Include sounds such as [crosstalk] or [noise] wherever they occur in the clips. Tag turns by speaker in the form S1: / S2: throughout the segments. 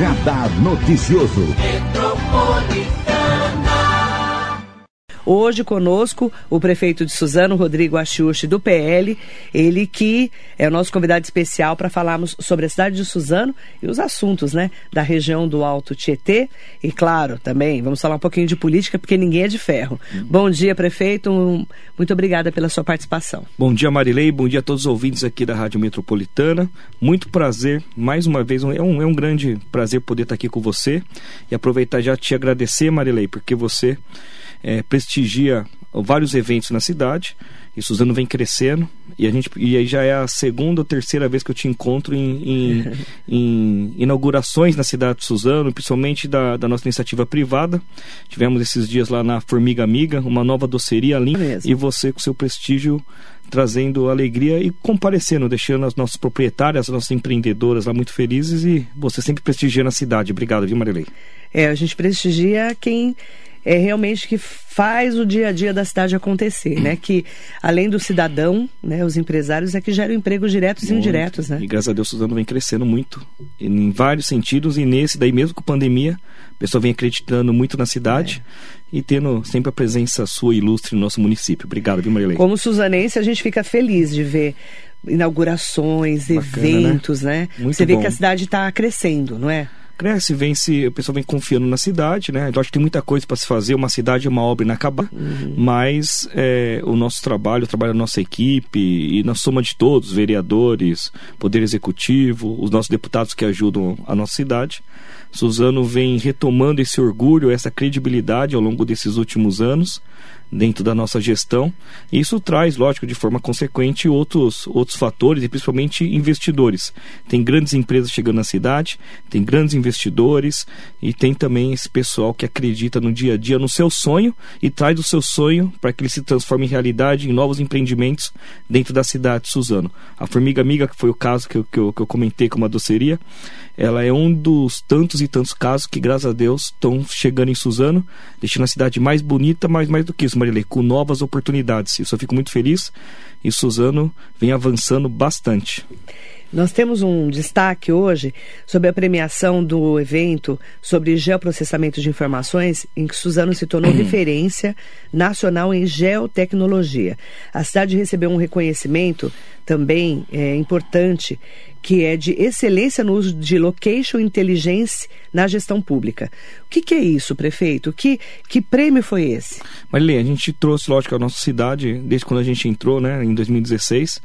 S1: Radar Noticioso.
S2: Hoje conosco o prefeito de Suzano, Rodrigo Achiuchi, do PL, ele que é o nosso convidado especial para falarmos sobre a cidade de Suzano e os assuntos, né, da região do Alto Tietê. E claro, também vamos falar um pouquinho de política, porque ninguém é de ferro. Hum. Bom dia, prefeito. Muito obrigada pela sua participação.
S3: Bom dia, Marilei. Bom dia a todos os ouvintes aqui da Rádio Metropolitana. Muito prazer, mais uma vez, é um, é um grande prazer poder estar aqui com você e aproveitar já te agradecer, Marilei, porque você é, prestigia vários eventos na cidade e Suzano vem crescendo e a gente e aí já é a segunda ou terceira vez que eu te encontro em, em, [laughs] em inaugurações na cidade de Suzano, principalmente da, da, nossa iniciativa privada. Tivemos esses dias lá na Formiga Amiga, uma nova doceria linda é e você com seu prestígio trazendo alegria e comparecendo, deixando as nossas proprietárias, as nossas empreendedoras lá muito felizes e você sempre prestigiando a cidade. Obrigado, viu, Marilei?
S2: É, a gente prestigia quem é realmente que faz o dia a dia da cidade acontecer, né? Que além do cidadão, né, os empresários é que geram empregos diretos muito. e indiretos, né?
S3: E graças a Deus Suzano vem crescendo muito em vários sentidos e nesse daí mesmo com pandemia, a pessoa vem acreditando muito na cidade. É. E tendo sempre a presença sua ilustre no nosso município. Obrigado, viu, Marilei?
S2: Como suzanense, a gente fica feliz de ver inaugurações, Bacana, né? eventos, né? né? Você vê que a cidade está crescendo, não é?
S3: Cresce, vem se, a pessoa vem confiando na cidade, né? Eu acho que tem muita coisa para se fazer, uma cidade é uma obra inacabada, uhum. mas é, o nosso trabalho, o trabalho da nossa equipe e na soma de todos, vereadores, poder executivo, os nossos deputados que ajudam a nossa cidade, Suzano vem retomando esse orgulho, essa credibilidade ao longo desses últimos anos dentro da nossa gestão. E isso traz, lógico, de forma consequente outros, outros fatores e principalmente investidores. Tem grandes empresas chegando na cidade, tem grandes investidores e tem também esse pessoal que acredita no dia a dia no seu sonho e traz o seu sonho para que ele se transforme em realidade em novos empreendimentos dentro da cidade de Suzano. A Formiga Amiga, que foi o caso que eu, que eu, que eu comentei com uma doceria, ela é um dos tantos e tantos casos que, graças a Deus, estão chegando em Suzano, deixando a cidade mais bonita, mas mais do que isso, Marilei, com novas oportunidades. Isso eu fico muito feliz e Suzano vem avançando bastante.
S2: Nós temos um destaque hoje sobre a premiação do evento sobre geoprocessamento de informações, em que Suzano se tornou referência nacional em geotecnologia. A cidade recebeu um reconhecimento também é, importante, que é de excelência no uso de location intelligence na gestão pública. O que, que é isso, prefeito? Que, que prêmio foi esse?
S3: Marilene, a gente trouxe, lógico, a nossa cidade, desde quando a gente entrou, né, em 2016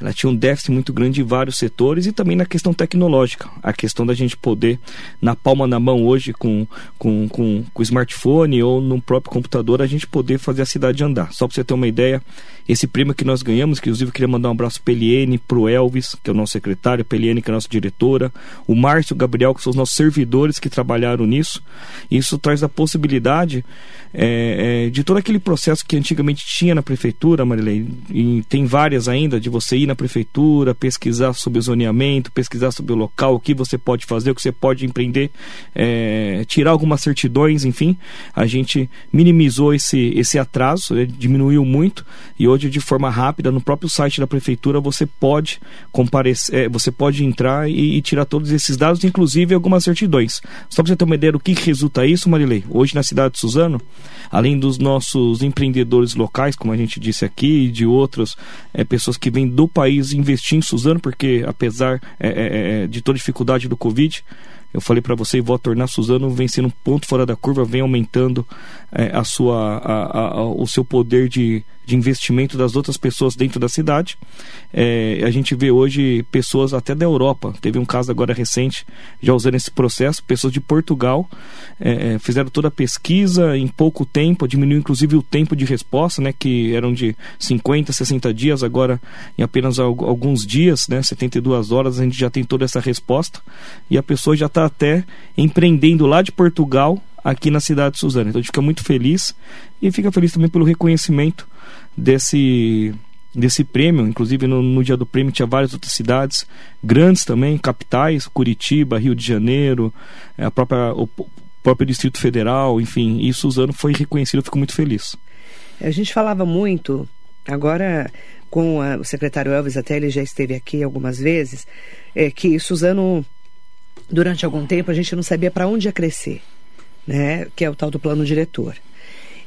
S3: ela tinha um déficit muito grande em vários setores e também na questão tecnológica. A questão da gente poder, na palma da mão hoje, com, com, com, com o smartphone ou no próprio computador, a gente poder fazer a cidade andar. Só para você ter uma ideia, esse prêmio que nós ganhamos, que inclusive eu queria mandar um abraço para Eliene, para o Elvis, que é o nosso secretário, para Eliene, que é a nossa diretora, o Márcio o Gabriel, que são os nossos servidores que trabalharam nisso. Isso traz a possibilidade é, é, de todo aquele processo que antigamente tinha na prefeitura, Marilei, e tem várias ainda, de você ir na prefeitura, pesquisar sobre o zoneamento, pesquisar sobre o local, o que você pode fazer, o que você pode empreender, é, tirar algumas certidões, enfim. A gente minimizou esse, esse atraso, né, diminuiu muito e hoje de forma rápida no próprio site da prefeitura você pode comparecer, é, você pode entrar e, e, tirar todos esses dados, inclusive algumas certidões. Só para você ter uma ideia do que resulta isso, Marilei, hoje na cidade de Suzano, além dos nossos empreendedores locais, como a gente disse aqui, e de outras é, pessoas que vêm do país investir em Suzano, porque apesar é, é, é de toda dificuldade do Covid, eu falei para você vou tornar Suzano vem sendo um ponto fora da curva, vem aumentando é, a sua, a, a, o seu poder de, de investimento das outras pessoas dentro da cidade. É, a gente vê hoje pessoas até da Europa, teve um caso agora recente, já usando esse processo, pessoas de Portugal é, é fizeram toda a pesquisa em pouco tempo, diminuiu inclusive o tempo de resposta, né, que eram de 50, 60 dias, agora em apenas alguns dias, né, 72 horas, a gente já tem toda essa resposta e a pessoa já está até empreendendo lá de Portugal aqui na cidade de Suzano. Então a gente fica muito feliz e fica feliz também pelo reconhecimento desse desse prêmio, inclusive no, no, dia do prêmio tinha várias outras cidades grandes também, capitais, Curitiba, Rio de Janeiro, a própria o próprio Distrito Federal, enfim, e Suzano foi reconhecido, eu fico muito feliz.
S2: A gente falava muito, agora com a, o secretário Elvis até ele já esteve aqui algumas vezes, é que Suzano durante algum tempo, a gente não sabia para onde ia crescer, né? Que é o tal do plano diretor.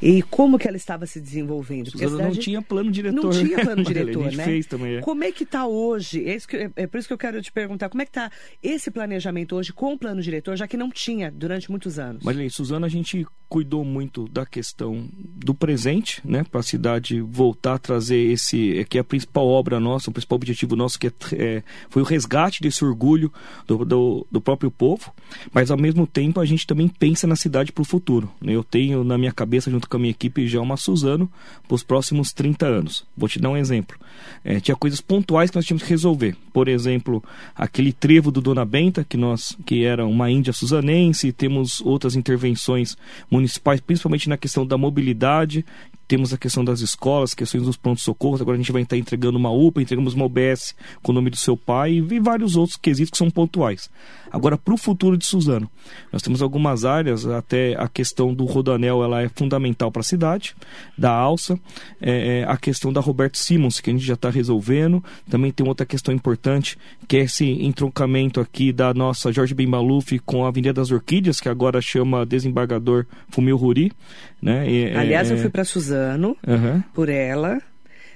S2: E como que ela estava se desenvolvendo?
S3: Porque não tinha plano diretor.
S2: Não tinha plano diretor,
S3: a gente
S2: né?
S3: Fez também, é.
S2: Como é que está hoje? É, que, é, por isso que eu quero te perguntar, como é que está esse planejamento hoje com o plano diretor, já que não tinha durante muitos anos?
S3: Marilene, Suzana, a gente cuidou muito da questão do presente, né? Para a cidade voltar a trazer esse, é, que é a principal obra nossa, o principal objetivo nosso, que é, é, foi o resgate desse orgulho do, do, do, próprio povo, mas ao mesmo tempo a gente também pensa na cidade para o futuro. Né? Eu tenho na minha cabeça, junto com a minha equipe já uma Suzano para os próximos 30 anos. Vou te dar um exemplo. É, tinha coisas pontuais que nós tínhamos que resolver. Por exemplo, aquele trevo do Dona Benta, que nós que era uma índia suzanense, temos outras intervenções municipais, principalmente na questão da mobilidade, temos a questão das escolas, questões dos prontos-socorros. Agora a gente vai estar entregando uma UPA, entregamos uma OBS com o nome do seu pai e vários outros quesitos que são pontuais. Agora, para o futuro de Suzano, nós temos algumas áreas, até a questão do Rodanel ela é fundamental para a cidade, da alça, é, é, a questão da Roberto Simons, que a gente já está resolvendo. Também tem outra questão importante, que é esse entroncamento aqui da nossa Jorge Ben Maluf com a Avenida das Orquídeas, que agora chama Desembargador Fumil Ruri. Né?
S2: E, Aliás, é, eu fui para Suzano uhum. por ela.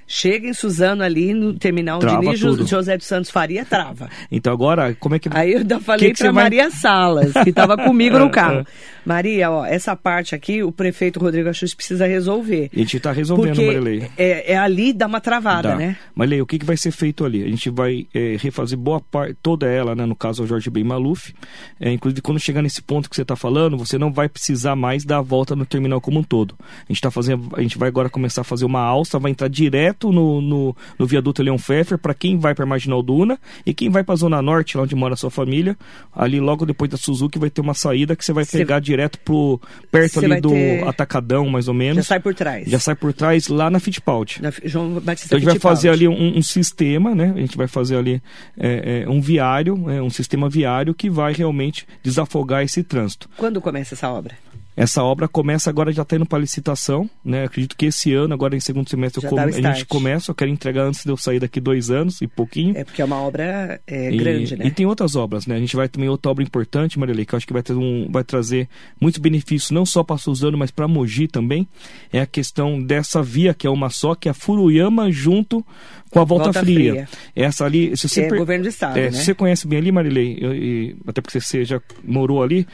S2: Chega em Suzano ali no terminal
S3: trava
S2: de José dos Santos Faria, trava.
S3: Então agora, como é que...
S2: Aí eu falei para Maria vai... Salas, que estava comigo no [laughs] carro. Maria, ó, essa parte aqui, o prefeito Rodrigo Axus precisa resolver.
S3: A gente está resolvendo, Marilei.
S2: É, é ali, dá uma travada,
S3: dá.
S2: né?
S3: Marilei, o que, que vai ser feito ali? A gente vai é, refazer boa parte, toda ela, né? No caso, o Jorge Ben Maluf. É, inclusive, quando chegar nesse ponto que você está falando, você não vai precisar mais dar a volta no terminal como um todo. A gente tá fazendo, a gente vai agora começar a fazer uma alça, vai entrar direto no, no, no viaduto Leão Pfeffer para quem vai para Marginal Duna e quem vai para a Zona Norte, lá onde mora a sua família, ali logo depois da Suzuki vai ter uma saída que você vai pegar direto pro perto ali do ter... Atacadão, mais ou menos.
S2: Já sai por trás.
S3: Já sai por trás lá na Fittipaldi.
S2: Na João
S3: Batista então a gente vai fazer ali um, um, sistema, né? A gente vai fazer ali é, é, um viário, é, um sistema viário que vai realmente desafogar esse trânsito.
S2: Quando começa essa obra?
S3: Essa obra começa agora já tendo para licitação, né? Acredito que esse ano, agora em segundo semestre, come, a gente começa. Eu quero entregar antes de eu sair daqui dois anos e pouquinho.
S2: É porque é uma obra é,
S3: e,
S2: grande, né?
S3: E tem outras obras, né? A gente vai também outra obra importante, Marilei, que eu acho que vai, ter um, vai trazer muitos benefícios, não só para Suzano, mas para Mogi também. É a questão dessa via, que é uma só, que é a Furuyama junto com a Volta, Volta Fria. Fria. Essa ali, se você
S2: é per... governo do estado,
S3: é,
S2: né?
S3: Você conhece bem ali, Marilei, eu, e, até porque você já morou ali,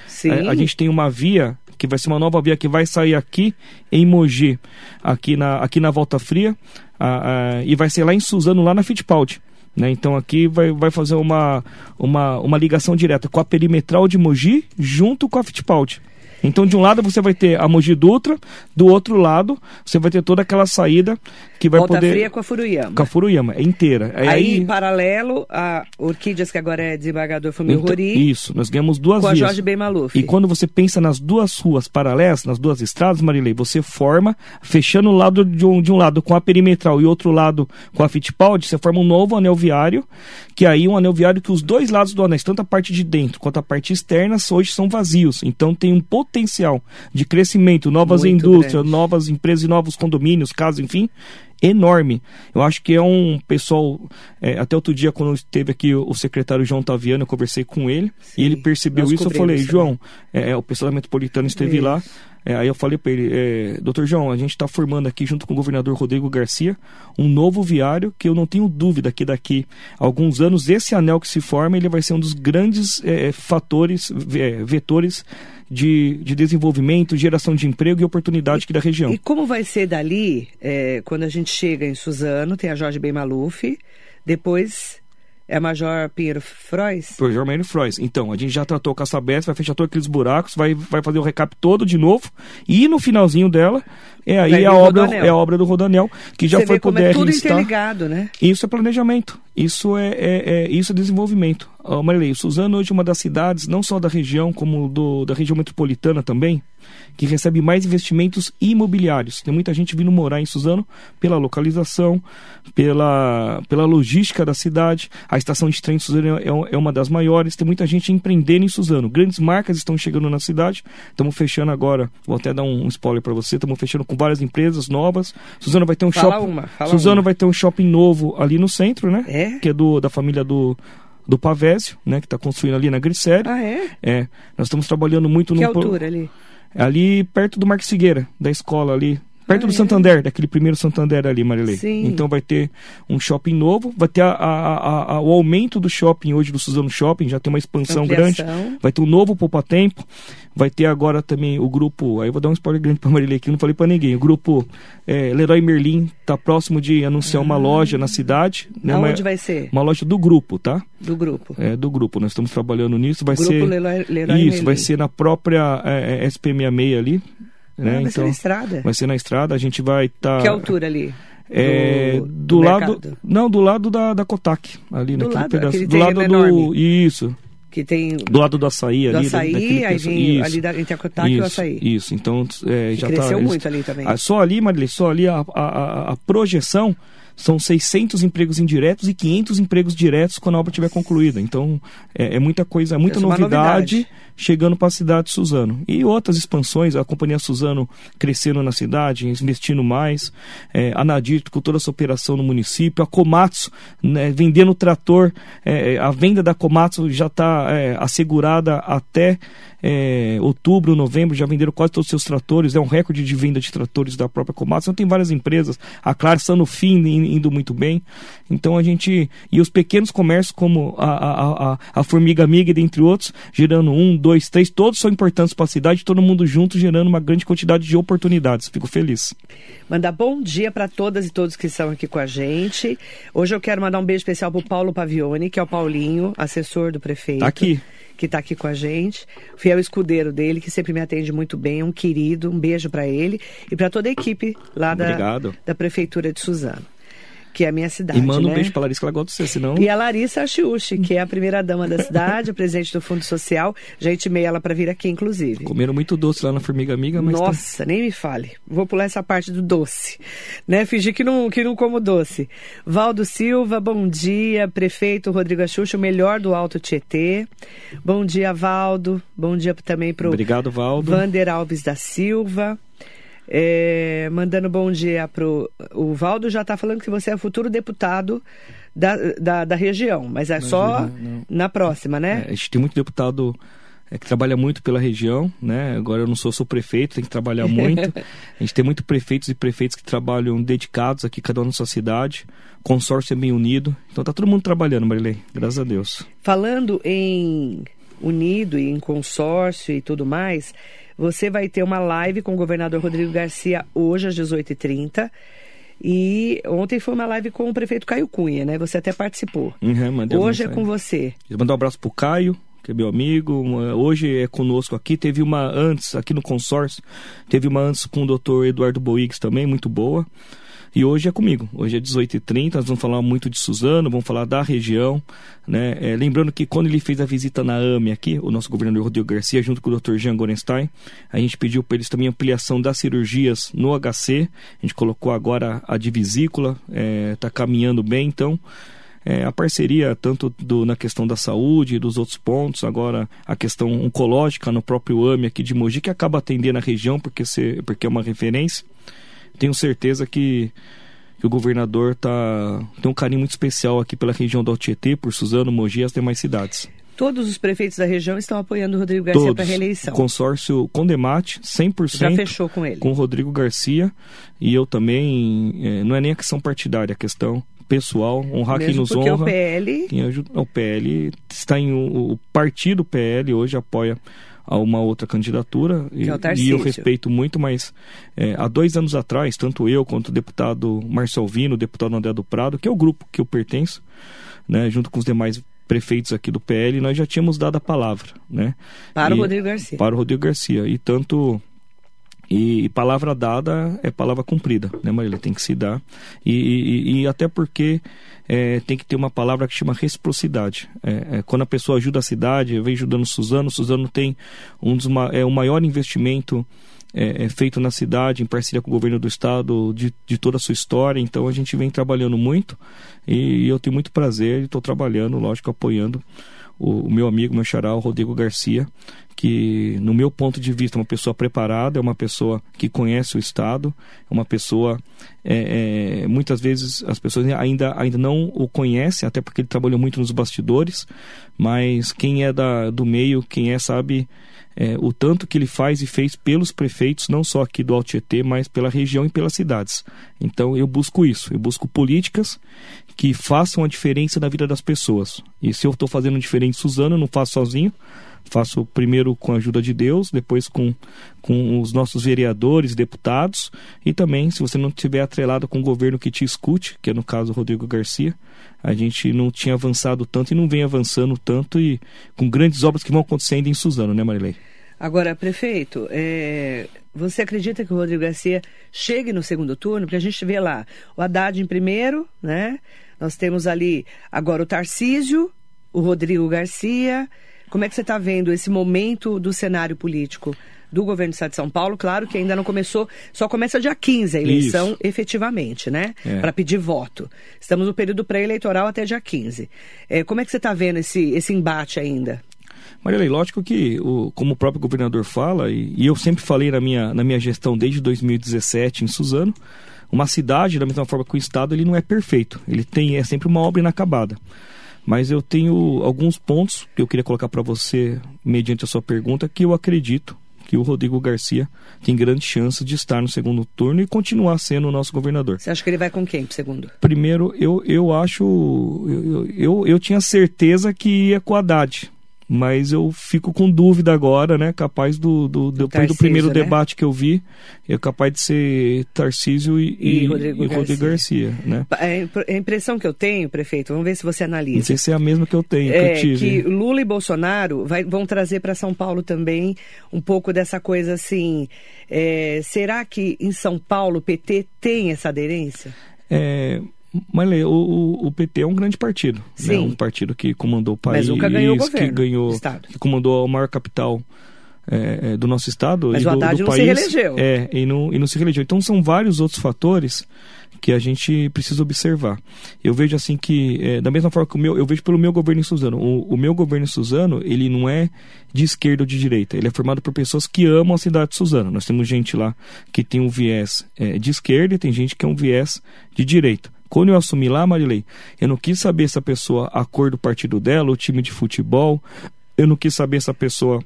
S3: a, a gente tem uma via que vai ser uma nova via que vai sair aqui em Mogi, aqui na, aqui na Volta Fria, e vai ser lá em Suzano, lá na Fittipaldi. Né? Então aqui vai, vai fazer uma, uma, uma ligação direta com a perimetral de Mogi junto com a Fittipaldi. Então, de um lado você vai ter a Mogi Dutra, do outro lado você vai ter toda aquela saída que vai
S2: Volta
S3: poder...
S2: Fria com a Furuyama.
S3: Com a Furuyama, é inteira.
S2: Aí, aí, paralelo, a Orquídeas, que agora é desembargador Família então, Rori.
S3: Isso, nós ganhamos duas
S2: com
S3: vias.
S2: Com a Jorge Ben Maluf.
S3: E quando você pensa nas duas ruas paralelas, nas duas estradas, Marilei, você forma, fechando o lado de um, de um lado com a perimetral e outro lado com a Fittipaldi, você forma um novo anel viário, que aí um anel viário que os dois lados do anel, tanto a parte de dentro quanto a parte externa, hoje são vazios. Então tem um potencial de crescimento, novas Muito indústrias, grande. novas empresas e novos condomínios, casas, enfim, enorme. Eu acho que é um pessoal. É, até outro dia, quando esteve aqui o secretário João Taviano, eu conversei com ele Sim, e ele percebeu isso. Eu falei, João, é, é, o pessoal da metropolitana esteve isso. lá. É, aí eu falei para ele, é, doutor João, a gente está formando aqui, junto com o governador Rodrigo Garcia, um novo viário que eu não tenho dúvida que daqui a alguns anos esse anel que se forma ele vai ser um dos grandes é, fatores, é, vetores de, de desenvolvimento, geração de emprego e oportunidade aqui da região.
S2: E como vai ser dali, é, quando a gente chega em Suzano, tem a Jorge Ben Maluf, depois é Major Pinheiro Frois?
S3: Major Pinheiro Frois. Então, a gente já tratou com a Sabesp, vai fechar todos aqueles buracos, vai, vai fazer o recap todo de novo. E no finalzinho dela, é aí a obra, é a obra do Rodanel, que já
S2: Você
S3: foi
S2: pro
S3: é
S2: tudo interligado, né?
S3: Isso é planejamento. Isso é, é, é isso é desenvolvimento. Oh, Marilei, Suzano hoje é uma das cidades, não só da região, como do, da região metropolitana também, que recebe mais investimentos imobiliários. Tem muita gente vindo morar em Suzano pela localização, pela, pela logística da cidade. A estação de trem de Suzano é, é uma das maiores. Tem muita gente empreendendo em Suzano. Grandes marcas estão chegando na cidade. Estamos fechando agora, vou até dar um, spoiler para você, estamos fechando com várias empresas novas. Suzano vai ter um
S2: fala
S3: shopping.
S2: Uma,
S3: Suzano
S2: uma.
S3: vai ter um shopping novo ali no centro, né?
S2: É?
S3: Que é do, da família do do Pavésio, né, que está construindo ali na Grissério.
S2: Ah, é?
S3: É, nós estamos trabalhando muito
S2: Que
S3: no
S2: altura ali?
S3: Ali perto do Marcos Figueira, da escola ali. Perto
S2: Ah,
S3: do
S2: é?
S3: Santander, daquele primeiro Santander ali, Marilei.
S2: Sim.
S3: Então vai ter um shopping novo, vai ter a- a- a- o aumento do shopping hoje do Suzano Shopping, já tem uma expansão grande.
S2: Ampliação.
S3: Vai ter um novo Poupa Tempo. Vai ter agora também o grupo. Aí eu vou dar um spoiler grande pra Marilei aqui, eu não falei pra ninguém. O grupo é, Leroy Merlin tá próximo de anunciar uma loja na cidade. Né, uma,
S2: Ah. Aonde vai ser?
S3: uma loja do grupo, tá?
S2: Do grupo.
S3: É, do grupo. Nós estamos trabalhando nisso. Vai
S2: grupo
S3: ser.
S2: Leroy, Leroy
S3: Isso, vai
S2: Merlin.
S3: ser na própria é, é, SP66 ali.
S2: Ah,
S3: Né?
S2: vai ser
S3: então,
S2: na estrada?
S3: vai ser na estrada. A gente vai estar.
S2: Que altura ali?
S3: É,
S2: Do-
S3: do,
S2: do
S3: lado.
S2: mercado?
S3: Não, do lado da, da Kotak. Ali
S2: Do
S3: naquele
S2: lado,
S3: pedaço. do lado do.
S2: enorme.
S3: Isso.
S2: Que tem
S3: Do lado do açaí
S2: do
S3: ali.
S2: açaí,
S3: daquele
S2: aí vem
S3: isso.
S2: ali da, entre a Kotak e o açaí.
S3: Isso, então é, já
S2: cresceu
S3: tá, eles-
S2: muito ali também.
S3: Ah, só ali, Marilei, só ali a, a, a- a projeção são 600 empregos indiretos e 500 empregos diretos quando a obra estiver concluída. Então é, é muita coisa, é muita
S2: é
S3: novidade,
S2: novidade.
S3: Chegando para a cidade de Suzano. E outras expansões, a Companhia Suzano crescendo na cidade, investindo mais, é, a Nadir com toda essa operação no município, a Komatsu né, vendendo trator, é, a venda da Komatsu já está assegurada até é, outubro, novembro, já venderam quase todos os seus tratores, é um recorde de venda de tratores da própria Komatsu. Então tem várias empresas, a Claro Sanofi in- indo muito bem. Então a gente. E os pequenos comércios, como a, a, a, a Formiga Amiga, dentre outros, gerando um, dois, três, todos são importantes para a cidade, todo mundo junto, gerando uma grande quantidade de oportunidades. Fico feliz.
S2: Mandar bom dia para todas e todos que estão aqui com a gente. Hoje eu quero mandar um beijo especial pro Paulo Pavione, que é o Paulinho, assessor do prefeito.
S3: Tá aqui.
S2: Que está aqui com a gente. Fiel escudeiro dele, que sempre me atende muito bem. Um querido. Um beijo para ele e para toda a equipe lá da,
S3: Obrigado.
S2: da Prefeitura de Suzano, que é a minha cidade.
S3: E manda um
S2: né?
S3: beijo pra Larissa que ela gosta de você, senão.
S2: E a Larissa Achiuchi, que é a primeira dama da cidade, a presidente do Fundo Social. Já intimei ela para vir aqui, inclusive.
S3: Comeram muito doce lá na Formiga Amiga, mas. tá-
S2: Nossa, nem me fale. Vou pular essa parte do doce, né? Fingir que não, que não como doce. Valdo Silva, bom dia. Prefeito Rodrigo Axuxa, o melhor do Alto Tietê. Bom dia, Valdo. Bom dia também pro
S3: Obrigado, Valdo.
S2: Vander Alves da Silva. É, mandando bom dia pro. O Valdo já está falando que você é futuro deputado da, da, da região, mas é só
S3: não.
S2: na próxima, né?
S3: É, a gente tem muito deputado é, que trabalha muito pela região, né? Agora eu não sou, sou prefeito, tem que trabalhar [laughs] muito. a gente tem muito prefeitos e prefeitos que trabalham dedicados aqui, cada um na sua cidade. O consórcio é bem unido. Então tá todo mundo trabalhando, Marilei. Graças a Deus.
S2: Falando em unido e em consórcio e tudo mais, você vai ter uma live com o governador Rodrigo Garcia hoje às 18h30. E ontem foi uma live com o prefeito Caio Cunha, né? Você até participou.
S3: Uhum,
S2: Hoje é com você.
S3: Mandar um abraço pro Caio, que é meu amigo. uma- hoje é conosco aqui. Teve uma antes, aqui no consórcio, teve uma antes com o doutor Eduardo Boix também, muito boa. E hoje é comigo. Hoje é 18h30, nós vamos falar muito de Suzano, vamos falar da região. Né? É, lembrando que quando ele fez a visita na AME aqui, o nosso governador Rodrigo Garcia, junto com o Dr. Jean Gorenstein, a gente pediu para eles também ampliação das cirurgias no HC. A gente colocou agora a divisícula, está caminhando bem, então é, a parceria tanto do, na questão da saúde e dos outros pontos, agora a questão oncológica no próprio AME aqui de Mogi, que acaba atendendo a região porque, se, porque é uma referência. Tenho certeza que, que o governador tá, tem um carinho muito especial aqui pela região do Altietê, por Suzano, Mogi e as demais cidades.
S2: Todos os prefeitos da região estão apoiando o Rodrigo Garcia para
S3: Todos.
S2: reeleição.
S3: Consórcio Condemate, 100%.
S2: Já fechou com ele.
S3: com o Rodrigo Garcia e eu também, é, não é nem a questão partidária, é a questão pessoal, honrar quem
S2: Mesmo
S3: nos
S2: porque
S3: honra.
S2: o PL
S3: Quem ajuda, o PL está em o, o partido PL hoje apoia a uma outra candidatura e,
S2: é o
S3: e eu respeito muito, mas é, há dois anos atrás, tanto eu quanto o deputado Marcel Vino, o deputado André do Prado, que é o grupo que eu pertenço, né, junto com os demais prefeitos aqui do PL, nós já tínhamos dado a palavra, né?
S2: para o
S3: E-
S2: Rodrigo Garcia.
S3: para o Rodrigo Garcia. E tanto. E, e palavra dada é palavra cumprida, né, Marília? Tem que se dar. E, e- e até porque é, tem que ter uma palavra que chama reciprocidade. É, é, quando a pessoa ajuda a cidade, vem ajudando o Suzano, o Suzano tem um dos, ma- é, o maior investimento é, é feito na cidade, em parceria com o governo do estado, de, de toda a sua história. Então a gente vem trabalhando muito e eu tenho muito prazer e estou trabalhando, lógico, apoiando o, o meu amigo, meu xará, o Rodrigo Garcia, que, no meu ponto de vista, é uma pessoa preparada, é uma pessoa que conhece o Estado, é uma pessoa. É, é, muitas vezes as pessoas ainda, ainda não o conhecem, até porque ele trabalhou muito nos bastidores, mas quem é da, do meio, quem é, sabe é, o tanto que ele faz e fez pelos prefeitos, não só aqui do Altietê, mas pela região e pelas cidades. Então eu busco isso, eu busco políticas que façam a diferença na vida das pessoas. E se eu estou fazendo diferente Suzano, eu não faço sozinho, faço primeiro com a ajuda de Deus, depois com, com os nossos vereadores, deputados, e também, se você não estiver atrelado com o governo que te escute, que é no caso Rodrigo Garcia, a gente não tinha avançado tanto e não vem avançando tanto e com grandes obras que vão acontecendo em Suzano, né, Marilei?
S2: Agora, prefeito, é, você acredita que o Rodrigo Garcia chegue no segundo turno? Porque a gente vê lá o Haddad em primeiro, né? Nós temos ali agora o Tarcísio, o Rodrigo Garcia. Como é que você está vendo esse momento do cenário político do governo do Estado de São Paulo? Claro que ainda não começou, só começa dia 15 a eleição Isso. efetivamente, né? É. Para pedir voto. Estamos no período pré-eleitoral até dia 15. É, como é que você está vendo esse, esse embate ainda?
S3: Marilei, lógico que, o, como o próprio governador fala, e, e, eu sempre falei na minha, na minha gestão desde 2017 em Suzano, uma cidade, da mesma forma que o Estado, ele não é perfeito. Ele tem é sempre uma obra inacabada. Mas eu tenho alguns pontos que eu queria colocar para você, mediante a sua pergunta, que eu acredito que o Rodrigo Garcia tem grandes chances de estar no segundo turno e continuar sendo o nosso governador.
S2: Você acha que ele vai com quem segundo?
S3: Primeiro, eu, eu acho. Eu, eu, eu tinha certeza que ia com o Haddad mas eu fico com dúvida agora, né? Capaz do, do, do depois do primeiro né? debate que eu vi, é capaz de ser Tarcísio e, e, e Rodrigo, e Rodrigo Garcia. né?
S2: É, a impressão que eu tenho, prefeito, vamos ver se você analisa. Não
S3: sei se é a mesma que eu tenho,
S2: é,
S3: que eu
S2: tive. Que Lula e Bolsonaro vai, vão trazer para São Paulo também um pouco dessa coisa assim. É, será que em São Paulo o PT tem essa aderência?
S3: É, mas o, o, PT é um grande partido. Né?
S2: Sim. Né?
S3: Um partido que comandou o país.
S2: Ganhou o governo,
S3: que ganhou, estado. que comandou a maior capital é, é, do nosso estado
S2: Mas
S3: e do,
S2: o Haddad
S3: do
S2: não
S3: país.
S2: se reelegeu.
S3: É, e não, e não se reelegeu. Então são vários outros fatores que a gente precisa observar. Eu vejo assim que, é, da mesma forma que o meu, eu vejo pelo meu governo em Suzano, o, o, meu governo em Suzano, ele não é de esquerda ou de direita, ele é formado por pessoas que amam a cidade de Suzano. Nós temos gente lá que tem um viés é, de esquerda e tem gente que é um viés de direita. Quando eu assumi lá, Marilei, eu não quis saber se a pessoa, a cor do partido dela, o time de futebol, eu não quis saber se a pessoa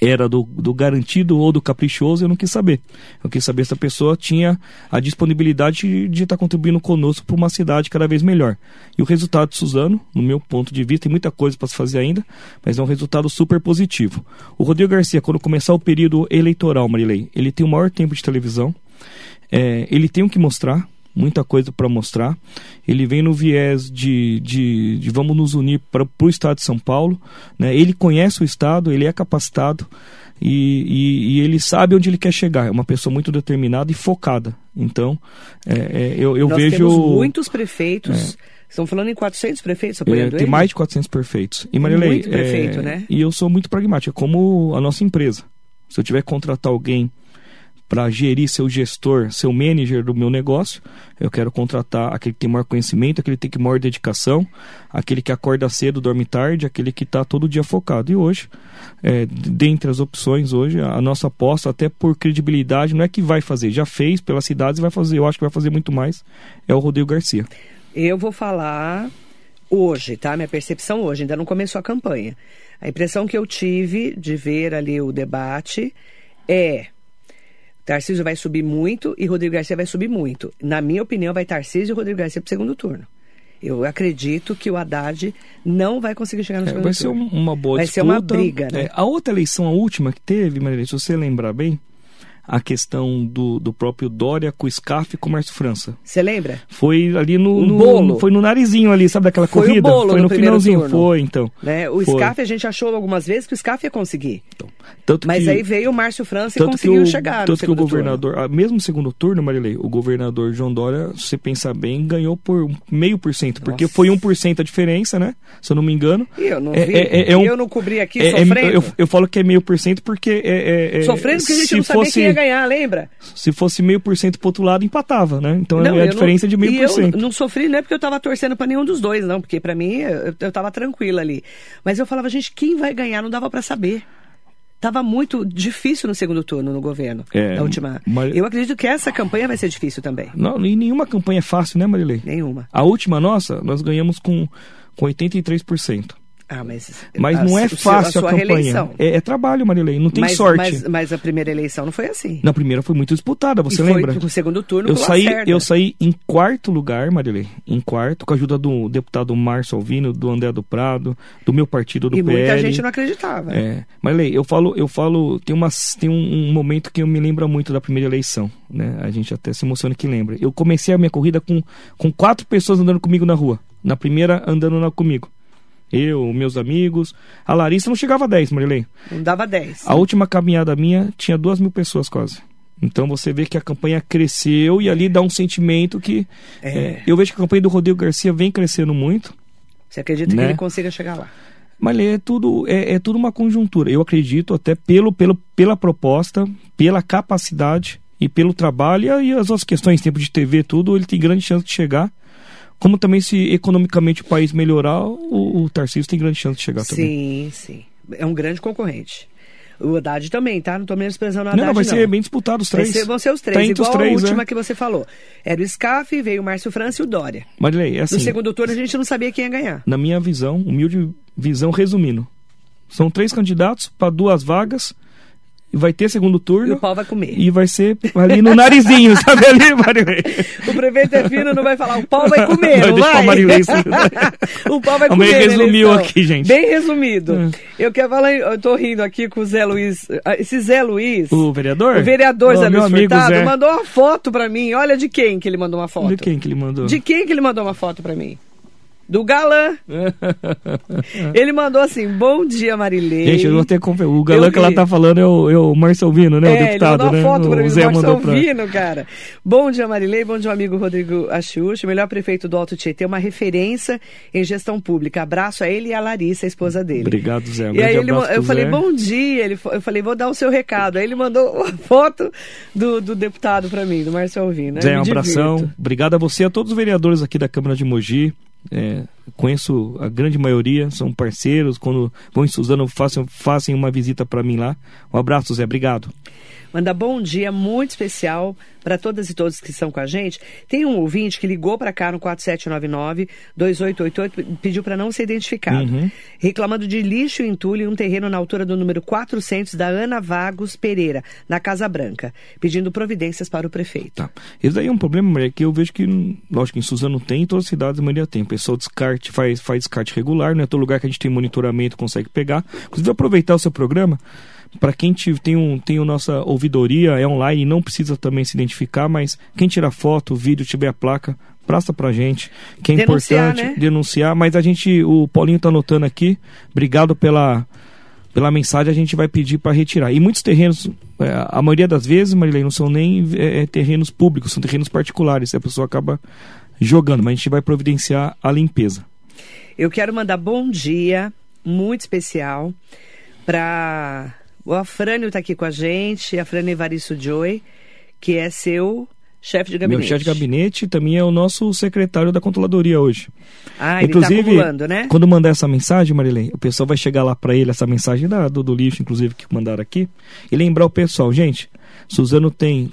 S3: era do, do garantido ou do caprichoso, eu não quis saber. Eu quis saber se a pessoa tinha a disponibilidade de estar contribuindo conosco para uma cidade cada vez melhor. E o resultado de Suzano, no meu ponto de vista, tem muita coisa para se fazer ainda, mas é um resultado super positivo. O Rodrigo Garcia, quando começar o período eleitoral, Marilei, ele tem o maior tempo de televisão, é, ele tem o que mostrar, muita coisa para mostrar. Ele vem no viés de, de, de vamos nos unir para o Estado de São Paulo. Né? Ele conhece o Estado, ele é capacitado e, e, e, ele sabe onde ele quer chegar. É uma pessoa muito determinada e focada. Então, é, é, eu, eu
S2: Nós
S3: vejo.
S2: Temos muitos prefeitos. É. Estão falando em 400 prefeitos apoiando é,
S3: Tem
S2: ele?
S3: mais de 400 prefeitos. E Marilei,
S2: muito prefeito, é, né?
S3: E eu sou muito pragmático, é como a nossa empresa. Se eu tiver que contratar alguém para gerir seu gestor, seu manager do meu negócio. Eu quero contratar aquele que tem maior conhecimento, aquele que tem maior dedicação, aquele que acorda cedo, dorme tarde, aquele que está todo dia focado. E hoje, é, dentre as opções hoje, a nossa aposta, até por credibilidade, não é que vai fazer, já fez pelas cidades e vai fazer, eu acho que vai fazer muito mais, é o Rodrigo Garcia.
S2: Eu vou falar hoje, tá? Minha percepção hoje, ainda não começou a campanha. A impressão que eu tive de ver ali o debate é Tarcísio vai subir muito e Rodrigo Garcia vai subir muito. Na minha opinião, vai Tarcísio e Rodrigo Garcia para o segundo turno. Eu acredito que o Haddad não vai conseguir chegar no segundo
S3: vai
S2: turno.
S3: Vai ser uma boa
S2: vai
S3: disputa.
S2: Vai ser uma briga, né?
S3: É, a outra eleição, a última que teve, Maria, se você lembrar bem, a questão do, do próprio Dória com o Scarf e com o Márcio França.
S2: Você lembra?
S3: Foi ali no,
S2: um
S3: no,
S2: bolo.
S3: Foi no narizinho ali, sabe daquela
S2: foi
S3: corrida?
S2: O bolo
S3: foi
S2: no,
S3: no finalzinho,
S2: turno.
S3: foi então.
S2: Né? O
S3: foi.
S2: Scarf a gente achou algumas vezes que o Scarf ia conseguir.
S3: Então, tanto
S2: Mas
S3: que,
S2: aí veio o Márcio França e conseguiu
S3: o,
S2: chegar
S3: Tanto que o governador,
S2: turno.
S3: mesmo no segundo turno, Marilei, o governador João Dória, se você pensar bem, ganhou por meio por cento, porque foi 1% a diferença, né? Se eu não me engano.
S2: E eu não
S3: é,
S2: vi,
S3: é, é um,
S2: eu não cobri aqui
S3: é,
S2: sofrendo.
S3: Eu, eu, falo que é meio por cento porque é,
S2: Sofrendo porque a gente não sabia
S3: fosse,
S2: quem ia ganhar, lembra?
S3: Se fosse meio por cento pro outro lado, empatava, né? Então
S2: não,
S3: é a diferença
S2: não,
S3: de meio por cento.
S2: Eu não sofri, não é porque eu tava torcendo para nenhum dos dois, não, porque para mim eu, eu tava tranquila ali. Mas eu falava, gente, quem vai ganhar? Não dava para saber. Tava muito difícil no segundo turno no governo.
S3: É,
S2: na última.
S3: mas-
S2: Eu acredito que essa campanha vai ser difícil também.
S3: Não, e nenhuma campanha é fácil, né, Marilei?
S2: Nenhuma.
S3: A última nossa, nós ganhamos com, com 83%.
S2: Ah, mas.
S3: Mas
S2: a-
S3: não é
S2: o
S3: fácil a,
S2: sua
S3: campanha. É, é trabalho, Marilei, não tem
S2: mas,
S3: sorte.
S2: Mas, mas a primeira eleição não foi assim.
S3: Na primeira foi muito disputada, você
S2: e
S3: lembra?
S2: Foi no segundo turno
S3: Eu
S2: o
S3: saí,
S2: Lacerda.
S3: eu saí em quarto lugar, Marilei. Em quarto, com a ajuda do deputado Márcio Alvino, do André do Prado, do meu partido, do
S2: E
S3: PL.
S2: muita gente não acreditava.
S3: É, Marilei, eu falo, eu falo, tem, uma, tem um, um momento que eu me lembra muito da primeira eleição, né? A gente até se emociona que lembra. Eu comecei a minha corrida com, com quatro pessoas andando comigo na rua. Na primeira, andando na, comigo. Eu, meus amigos. A Larissa não chegava a 10, Marilei.
S2: Não dava 10.
S3: A última caminhada minha tinha duas mil pessoas quase. Então você vê que a campanha cresceu e ali dá um sentimento que.
S2: É.
S3: é, eu vejo que a campanha do Rodrigo Garcia vem crescendo muito.
S2: Você acredita
S3: Né?
S2: que ele consiga chegar lá?
S3: Mas é tudo, é, é tudo uma conjuntura. Eu acredito até pelo, pelo, pela proposta, pela capacidade e pelo trabalho e e as outras questões, tempo de TV, tudo, ele tem grande chance de chegar. Como também se economicamente o país melhorar, o, o Tarcísio tem grande chance de chegar também.
S2: Sim, sim. É um grande concorrente. O Haddad também, tá? Não tô menosprezando o
S3: Não,
S2: Haddad,
S3: não, vai ser bem disputado os três.
S2: ser- vão ser os três,
S3: Tá
S2: igual
S3: os três,
S2: a última
S3: né?
S2: que você falou. Era o SCAF, veio o Márcio França e o Dória.
S3: Marilei, é assim,
S2: no segundo turno a gente não sabia quem ia ganhar.
S3: na minha visão, humilde visão, resumindo. São três candidatos para duas vagas. E vai ter segundo
S2: E
S3: turno.
S2: o pau vai comer.
S3: E vai ser ali no narizinho, [laughs] sabe ali, Marilei?
S2: O prefeito é fino, não vai falar, o pau vai comer,
S3: Não,
S2: não,
S3: deixa
S2: vai?
S3: Marilei, [laughs]
S2: o pau vai comer. na
S3: resumiu
S2: eleição.
S3: aqui, gente.
S2: Bem resumido.
S3: Hum.
S2: Eu quero falar, eu tô rindo aqui com o Zé Luiz. Ah, Esse Zé Luiz,
S3: O vereador?
S2: o vereador Zé Luiz Furtado,
S3: Zé.
S2: mandou uma foto pra mim. Olha de quem que ele mandou uma foto.
S3: De quem que ele mandou?
S2: De quem que ele mandou uma foto pra mim? Do galã. [laughs] Ele mandou assim, bom dia, Marilei.
S3: Gente, eu vou ter que confer- O galã
S2: Eu
S3: que ela
S2: vi.
S3: tá falando é o, é o Marcelo Vino, né? o
S2: É,
S3: deputado,
S2: ele mandou
S3: né?
S2: uma foto pra
S3: o
S2: mim,
S3: Zé
S2: do Marcelo
S3: pra...
S2: Vino, cara. Bom dia, Marilei, bom dia, amigo Rodrigo Axuxa, melhor prefeito do Alto Tietê, uma referência em gestão pública. Abraço a ele e a Larissa, a esposa dele.
S3: Obrigado, Zé. Um
S2: E aí ele, eu falei,
S3: Zé.
S2: bom dia. Ele, eu falei, vou dar o seu recado. Aí ele mandou uma [laughs] foto do, do deputado pra mim, do. Eu
S3: Zé, um abração. Obrigado a você, a todos os vereadores aqui da Câmara de Mogi. É, conheço a grande maioria, são parceiros. Quando vão em Suzano, façam, façam uma visita para mim lá. Um abraço, Zé. Obrigado.
S2: Manda bom dia muito especial para todas e todos que estão com a gente. Tem um ouvinte que ligou para cá no 4799-2888 pediu para não ser identificado.
S3: Uhum.
S2: Reclamando de lixo e entulho em um terreno na altura do número 400 da Ana Vagos Pereira, na Casa Branca, pedindo providências para o prefeito.
S3: Tá. Esse daí é um problema, Maria, que eu vejo que, lógico, em Suzano tem, em todas as cidades a maioria tem. O pessoal descarte, faz, faz descarte regular, não é todo lugar que a gente tem monitoramento consegue pegar. Inclusive, aproveitar o seu programa, para quem te- tem, um, tem a nossa ouvidoria, é online, não precisa também se identificar, mas quem tirar foto, vídeo, tiver a placa, presta pra gente, que é
S2: Denunciar,
S3: importante
S2: né?
S3: denunciar, mas a gente, o Paulinho tá anotando aqui, obrigado pela pela mensagem a gente vai pedir para retirar. E muitos terrenos, é, a maioria das vezes, Marilei, não são nem é, terrenos públicos, são terrenos particulares. A pessoa acaba jogando, mas a gente vai providenciar a limpeza.
S2: Eu quero mandar bom dia, muito especial, para. O Afrânio está aqui com a gente, Afrânio Evaristo Joy, que é seu chefe de gabinete.
S3: Meu chefe de gabinete também é o nosso secretário da controladoria hoje.
S2: Ah, ele está acumulando, né?
S3: quando mandar essa mensagem, Marilei, o pessoal vai chegar lá para ele, essa mensagem da, do, do lixo, inclusive, que mandaram aqui, e lembrar o pessoal, gente, Suzano tem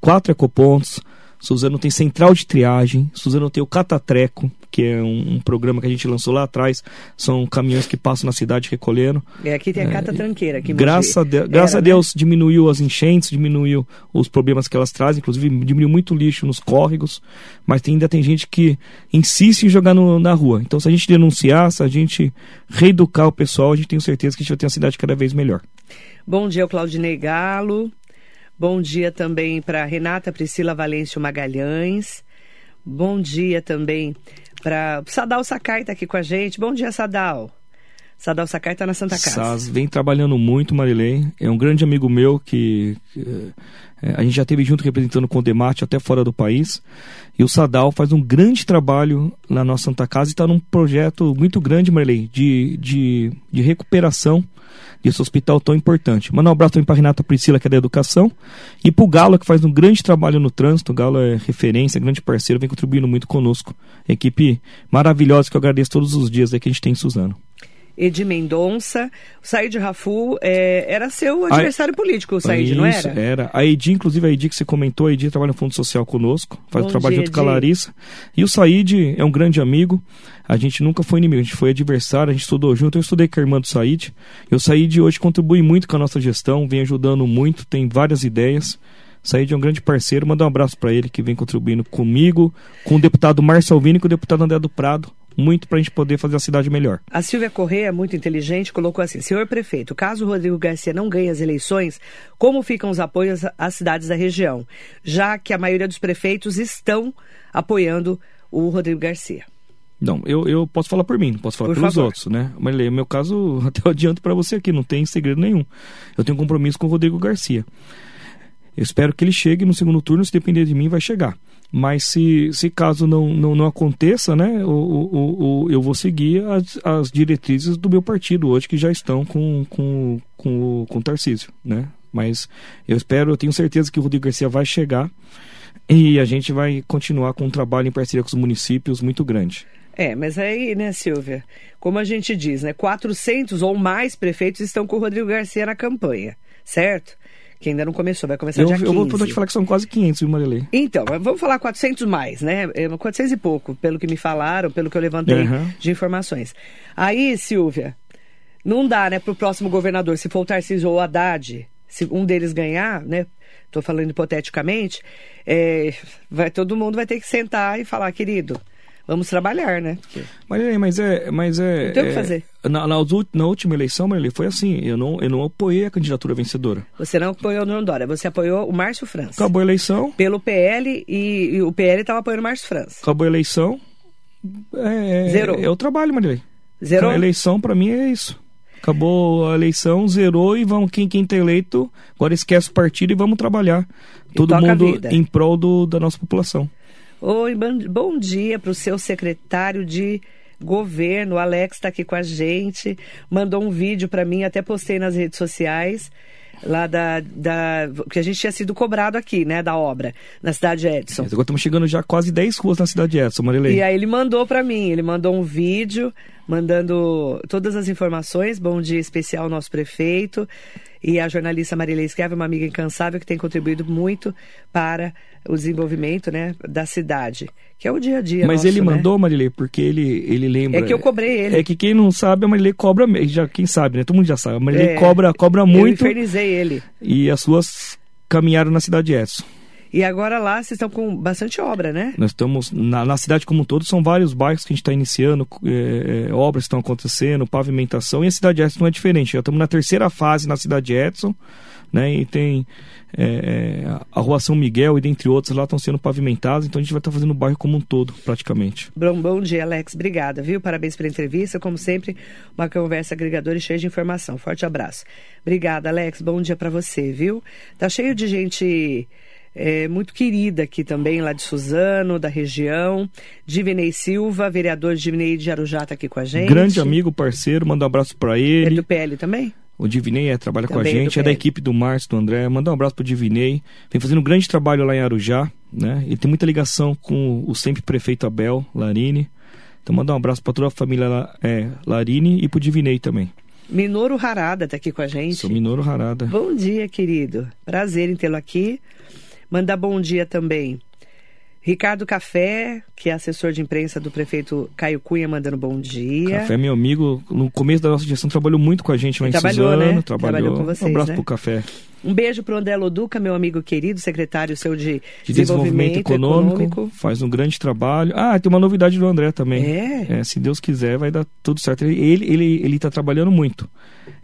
S3: quatro ecopontos, Suzano tem central de triagem, Suzano tem o Catatreco, que é um, um programa que a gente lançou lá atrás, são caminhões que passam na cidade recolhendo.
S2: É, aqui tem a Cata Tranqueira. Aqui em
S3: Graças, a,
S2: Mogi.
S3: Deus, graças
S2: Era,
S3: a
S2: né?
S3: Deus diminuiu as enchentes, diminuiu os problemas que elas trazem, inclusive diminuiu muito lixo nos córregos, mas tem- ainda tem gente que insiste em jogar no- na rua. Então, se a gente denunciar, se a gente reeducar o pessoal, a gente tem certeza que a gente vai ter uma cidade cada vez melhor.
S2: Bom dia ao Claudinei Galo. Bom dia também para Renata Priscila Valêncio Magalhães. Bom dia também para Sadal Sakai está aqui com a gente. Bom dia, Sadal. Sadal Sakai está na Santa Casa.
S3: Saz vem trabalhando muito, Marilei. É um grande amigo meu que é, a gente já teve junto representando o Condemate até fora do país. E o Sadal faz um grande trabalho na nossa Santa Casa e está num projeto muito grande, Marilei, de, de, de recuperação desse hospital tão importante. Mandar um abraço também para Renata Priscila, que é da educação, e para o Galo, que faz um grande trabalho no trânsito. O Galo é referência, grande parceiro, vem contribuindo muito conosco. Equipe maravilhosa que eu agradeço todos os dias aí que a gente tem em Suzano.
S2: Edi Mendonça. O Said Rafu é, era seu adversário a... político, o Said, Isso, não era?
S3: era. A Edi, inclusive, a Edi que você comentou, a Edi trabalha no Fundo Social conosco, faz Bom o trabalho dia, junto Edi. com a Larissa. E o Said é um grande amigo. A gente nunca foi inimigo, a gente foi adversário, a gente estudou junto. Eu estudei com a irmã do Said. E o Said hoje contribui muito com a nossa gestão, vem ajudando muito, tem várias ideias. Said é um grande parceiro, manda um abraço para ele que vem contribuindo comigo, com o deputado Márcio Alvini e com o deputado André do Prado muito para a gente poder fazer a cidade melhor.
S2: A Silvia Correia, muito inteligente, colocou assim: senhor prefeito, caso o Rodrigo Garcia não ganhe as eleições, como ficam os apoios às cidades da região? Já que a maioria dos prefeitos estão apoiando o Rodrigo Garcia.
S3: Não, eu, eu posso falar por mim, não posso falar por pelos favor. outros, né? Mas no meu caso, [laughs] até eu adianto para você aqui, não tem segredo nenhum. Eu tenho um compromisso com o Rodrigo Garcia. Eu espero que ele chegue no segundo turno, se depender de mim, vai chegar. Mas se, se caso não, não, não aconteça, né, o, o, o, eu vou seguir as, as diretrizes do meu partido hoje, que já estão com, com, com, com o Tarcísio, né? Mas eu espero, eu tenho certeza que o Rodrigo Garcia vai chegar e a gente vai continuar com um trabalho em parceria com os municípios muito grande.
S2: É, mas aí, né, Silvia, como a gente diz, né, 400 ou mais prefeitos estão com o Rodrigo Garcia na campanha, certo? Que ainda não começou, vai começar
S3: eu,
S2: dia 15.
S3: Eu vou te falar que são quase 500, viu, Marilei?
S2: Então, vamos falar 400 mais, né? 400 é, e pouco, pelo que me falaram, pelo que eu levantei uhum. de informações. Aí, Silvia, não dá, né, pro próximo governador, se for o Tarcísio ou o Haddad, se um deles ganhar, né, tô falando hipoteticamente, é, vai, todo mundo vai ter que sentar e falar, querido, vamos trabalhar, né?
S3: Mas, mas é. Mas é
S2: não tem o que fazer.
S3: Na, na, na última eleição, Marilei, foi assim: eu não, eu não apoiei a candidatura vencedora.
S2: Você não apoiou o Nuno Dória, você apoiou o Márcio França.
S3: Acabou a eleição.
S2: Pelo PL e, e o PL estava apoiando o Márcio França.
S3: Acabou a eleição. É, zerou. É, é o trabalho, Marilei.
S2: Zerou?
S3: A eleição, para mim, é isso. Acabou a eleição, zerou e vamos, quem, quem tá eleito, agora esquece o partido e vamos trabalhar. E Todo mundo em prol do, da nossa população.
S2: Oi, bom dia para o seu secretário de governo. O Alex está aqui com a gente. Mandou um vídeo para mim, até postei nas redes sociais. Lá da, da. que a gente tinha sido cobrado aqui, né? Da obra, na cidade de Edson.
S3: Agora estamos chegando já quase 10 ruas na cidade de Edson, Marilei.
S2: E aí ele mandou para mim, ele mandou um vídeo mandando todas as informações. Bom dia especial ao nosso prefeito e a jornalista Marília Escreve, uma amiga incansável que tem contribuído muito para o desenvolvimento né, da cidade, que é o dia a dia.
S3: Mas
S2: nosso,
S3: ele
S2: né?
S3: mandou, Marilei, porque ele, ele lembra.
S2: É que eu cobrei ele.
S3: É que quem não sabe, a Marilei cobra, já, quem sabe, né? Todo mundo já sabe. A Marilei é, cobra, cobra muito.
S2: Eu infernizei ele.
S3: E as suas caminharam na cidade de Edson.
S2: E agora lá vocês estão com bastante obra, né?
S3: Nós estamos, na, na cidade como um todo, são vários bairros que a gente está iniciando, é, é, obras estão acontecendo, pavimentação, e a cidade de Edson não é diferente. Já estamos na terceira fase na cidade de Edson, né? E tem é, é, a Rua São Miguel e dentre outros lá estão sendo pavimentados, então a gente vai estar tá fazendo o bairro como um todo, praticamente.
S2: Bom, bom dia, Alex. Obrigada, viu? Parabéns pela entrevista. Como sempre, uma conversa agregadora e cheia de informação. Forte abraço. Obrigada, Alex. Bom dia para você, viu? Tá cheio de gente é, muito querida aqui também, lá de Suzano, da região. Divinei Silva, vereador Divinei de Arujá, está aqui com a gente.
S3: Grande amigo, parceiro, manda um abraço para ele.
S2: É do PL também?
S3: O Divinei é, trabalha também com a gente, é da equipe do Márcio, do André. Manda um abraço pro Divinei. Vem fazendo um grande trabalho lá em Arujá, né? Ele tem muita ligação com o sempre prefeito Abel Larini. Então manda um abraço para toda a família é, Larini e pro Divinei também.
S2: Minoro Harada está aqui com a gente.
S3: Sou Minoro Harada.
S2: Bom dia, querido. Prazer em tê-lo aqui. Mandar bom dia também. Ricardo Café, que é assessor de imprensa do prefeito Caio Cunha, mandando bom dia.
S3: Café, meu amigo, no começo da nossa gestão trabalhou muito com a gente lá em
S2: trabalhou,
S3: Suzano.
S2: Né?
S3: Trabalhou, trabalhou
S2: com vocês,
S3: Um abraço
S2: né?
S3: pro Café.
S2: Um beijo pro André Loduca, meu amigo querido, secretário seu de,
S3: de desenvolvimento, desenvolvimento econômico, econômico, Faz um grande trabalho. Ah, tem uma novidade do André também.
S2: É?
S3: é se Deus quiser, vai dar tudo certo. Ele, ele, ele tá trabalhando muito.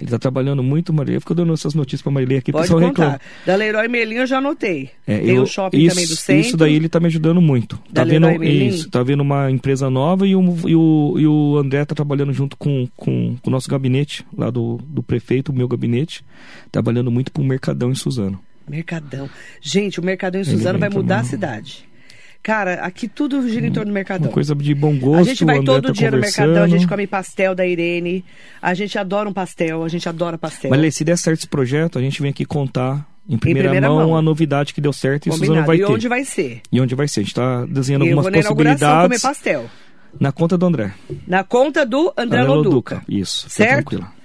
S3: Ele tá trabalhando muito, Maria. Ficou dando essas notícias pra Maria aqui.
S2: Pode
S3: pessoal
S2: contar.
S3: Reclama.
S2: Da Leroy Merlin eu já anotei.
S3: É,
S2: tem
S3: eu,
S2: o shopping
S3: isso,
S2: também do centro.
S3: Isso daí ele tá me ajudando muito.
S2: Da
S3: tá vendo
S2: Merlin?
S3: isso? Tá vendo uma empresa nova e o, e o, e o André tá trabalhando junto com, com, com o nosso gabinete, lá do, do prefeito, o meu gabinete, trabalhando muito pro Mercadão em Suzano.
S2: Mercadão. Gente, o Mercadão em Suzano vai mudar a cidade. Cara, aqui tudo gira em torno do Mercadão.
S3: Uma coisa de bom gosto.
S2: A gente vai todo
S3: tá
S2: dia no Mercadão, a gente come pastel da Irene. A gente adora um pastel, a gente adora pastel.
S3: Mas, Lê, se der certo esse projeto, a gente vem aqui contar em primeira, em primeira mão, mão, a novidade que deu certo e Combinado. Suzano vai
S2: e
S3: ter.
S2: E onde vai ser?
S3: E onde vai ser? A gente está desenhando
S2: e
S3: algumas
S2: eu vou
S3: possibilidades.
S2: comer pastel.
S3: Na conta do André.
S2: Na conta do André, André Loduca. Loduca.
S3: Isso,
S2: certo? tranquilo.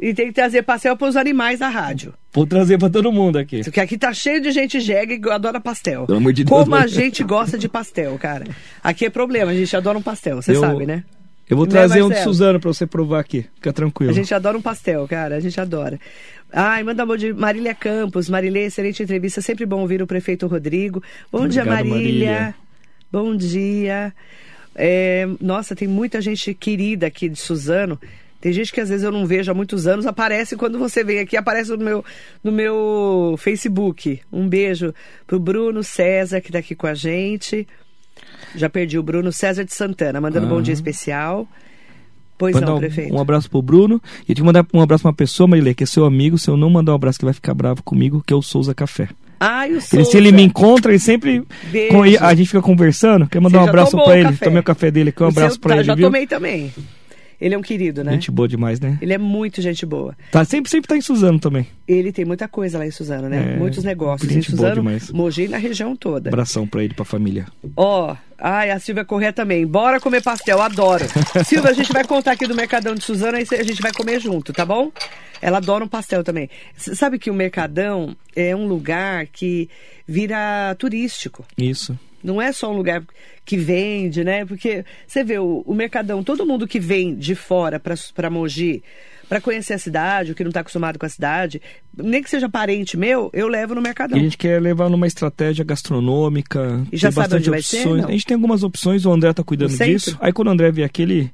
S2: E tem que trazer pastel para os animais da rádio.
S3: Vou trazer para todo mundo aqui.
S2: Porque aqui tá cheio de gente jegue e adora pastel.
S3: Pelo amor de
S2: Deus.
S3: Como
S2: a gente gosta de pastel, cara. Aqui é problema, a gente adora um pastel, você eu, sabe, né?
S3: Eu vou trazer um de Suzano para você provar aqui. Fica tranquilo.
S2: A gente adora um pastel, cara. A gente adora. Ai, manda amor de Marília Campos. Marília, excelente entrevista. Sempre bom ouvir o prefeito Rodrigo. Bom Obrigado, dia, Marília. Marília. Bom dia. É, nossa, tem muita gente querida aqui de Suzano. Tem gente que às vezes eu não vejo há muitos anos, aparece quando você vem aqui, aparece no meu, no meu Facebook. Um beijo pro Bruno César, que está aqui com a gente. Já perdi o Bruno César de Santana, mandando um bom dia especial. Pois
S3: mandar
S2: não, prefeito.
S3: Um abraço pro Bruno. E eu te mandar um abraço pra uma pessoa, Marilê, que é seu amigo. Se eu não mandar um abraço, que vai ficar bravo comigo, que é o Souza Café.
S2: Ai, o
S3: Souza. Ele, se ele me encontra, ele sempre. Com, a gente fica conversando. Quer mandar Você um abraço pra ele? Café. Tomei o café dele aqui, um abraço seu, pra tá, ele.
S2: Já
S3: viu?
S2: tomei também. Ele é um querido, né?
S3: Gente boa demais, né?
S2: Ele é muito gente boa.
S3: Tá, sempre, sempre tá em Suzano também.
S2: Ele tem muita coisa lá em Suzano, né? É, Muitos negócios. Gente em Suzano, boa demais. Mogi na região toda.
S3: Abração pra ele, pra família.
S2: Ó, oh, ai, a Silvia Corrêa também. Bora comer pastel, adoro. [laughs] Silvia, a gente vai contar aqui do Mercadão de Suzano, aí a gente vai comer junto, tá bom? Ela adora um pastel também. Sabe que o Mercadão é um lugar que vira turístico.
S3: Isso.
S2: Não é só um lugar que vende, né? Porque você vê o, o Mercadão, todo mundo que vem de fora para Mogi, para conhecer a cidade, o que não está acostumado com a cidade, nem que seja parente meu, eu levo no Mercadão.
S3: E a gente quer levar numa estratégia gastronômica.
S2: E já sabe onde opções. vai ser?
S3: A gente tem algumas opções, o André está cuidando disso. Aí quando o André vier aqui,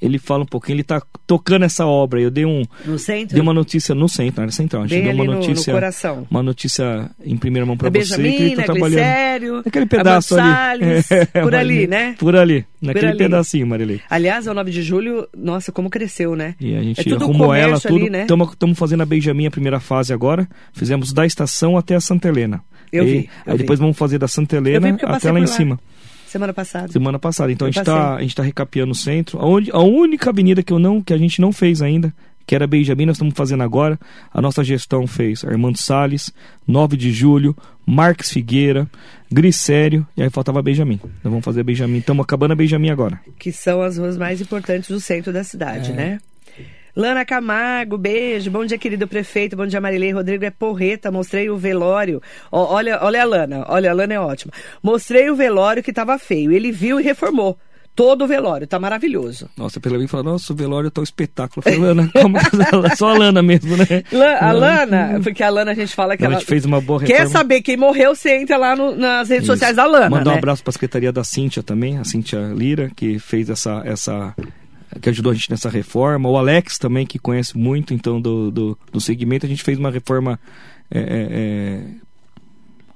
S3: ele fala um pouquinho, ele está tocando essa obra. Eu dei um.
S2: No centro?
S3: Dei uma notícia no centro, na área central. A gente
S2: Bem
S3: deu uma
S2: notícia. No, no coração.
S3: Uma notícia em primeira mão para
S2: você.
S3: que
S2: ele tá trabalhando. Glicério,
S3: naquele pedaço ali. [laughs]
S2: É, por ali, né?
S3: Por ali. Naquele ali. pedacinho, Marilei.
S2: Aliás, é o 9 de julho, nossa, como cresceu, né?
S3: E a gente é tudo arrumou ela, tudo. Estamos né? fazendo a Benjamin a primeira fase agora. Fizemos da estação até a Santa Helena.
S2: Eu
S3: e,
S2: vi. Eu
S3: aí vi. depois vamos fazer da Santa Helena até lá em cima.
S2: Semana passada.
S3: Semana passada. Então a gente, tá, a gente tá recapeando o centro. Onde, a única avenida que, eu não, que a gente não fez ainda, que era Benjamin, nós estamos fazendo agora. A nossa gestão fez Armando Salles, 9 de julho, Marques Figueira, Grissério, e aí faltava Benjamin. Nós vamos fazer Benjamin. Estamos acabando a Benjamin agora.
S2: Que são as ruas mais importantes do centro da cidade, é. né? Lana Camargo, beijo. Bom dia, querido prefeito. Bom dia, Marilei. Rodrigo é porreta. Mostrei o velório. Ó, olha, olha a Lana. Olha, a Lana é ótima. Mostrei o velório que estava feio. Ele viu e reformou. Todo o velório, tá maravilhoso.
S3: Nossa, pela mim fala, nossa, o velório tá um espetáculo. Eu falei, Lana, [laughs] como... só a Lana mesmo, né?
S2: a Lana, porque a Lana a gente fala que ela.
S3: A gente fez uma boa reforma.
S2: Quer saber quem morreu, você entra lá no, nas redes Isso. sociais da Lana.
S3: Mandar
S2: né?
S3: um abraço pra Secretaria da Cíntia também, a Cíntia Lira, que fez essa, essa que ajudou a gente nessa reforma. O Alex também, que conhece muito então do, do, do segmento. A gente fez uma reforma. É, é, é...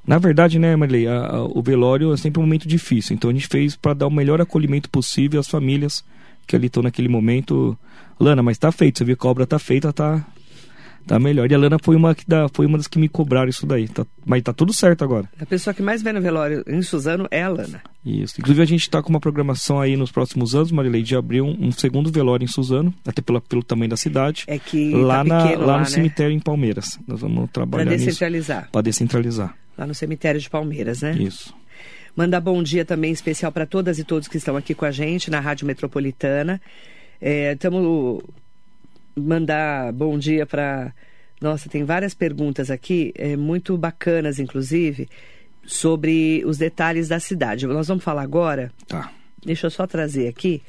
S3: Na verdade, né, Marley, a, a, o velório é sempre um momento difícil. Então a gente fez para dar o melhor acolhimento possível às famílias que ali estão naquele momento. Lana, mas tá feito. Você viu que a obra tá feita, tá, Tá melhor. E a Lana foi uma, que dá, foi uma das que me cobraram isso daí. Tá, mas tá tudo certo agora.
S2: A pessoa que mais vem no velório em Suzano é a Lana.
S3: Isso. Inclusive a gente tá com uma programação aí nos próximos anos, Marilei, de abrir um, um segundo velório em Suzano, até pelo, pelo tamanho da cidade.
S2: É que
S3: lá,
S2: tá
S3: na,
S2: lá,
S3: lá no
S2: né?
S3: cemitério em Palmeiras. Nós vamos trabalhar
S2: Para descentralizar.
S3: Para descentralizar.
S2: Lá no cemitério de Palmeiras, né?
S3: Isso.
S2: Mandar bom dia também especial para todas e todos que estão aqui com a gente na Rádio Metropolitana. Estamos é, mandar bom dia para nossa, tem várias perguntas aqui, é, muito bacanas, inclusive, sobre os detalhes da cidade. Nós vamos falar agora.
S3: Tá.
S2: Deixa eu só trazer aqui,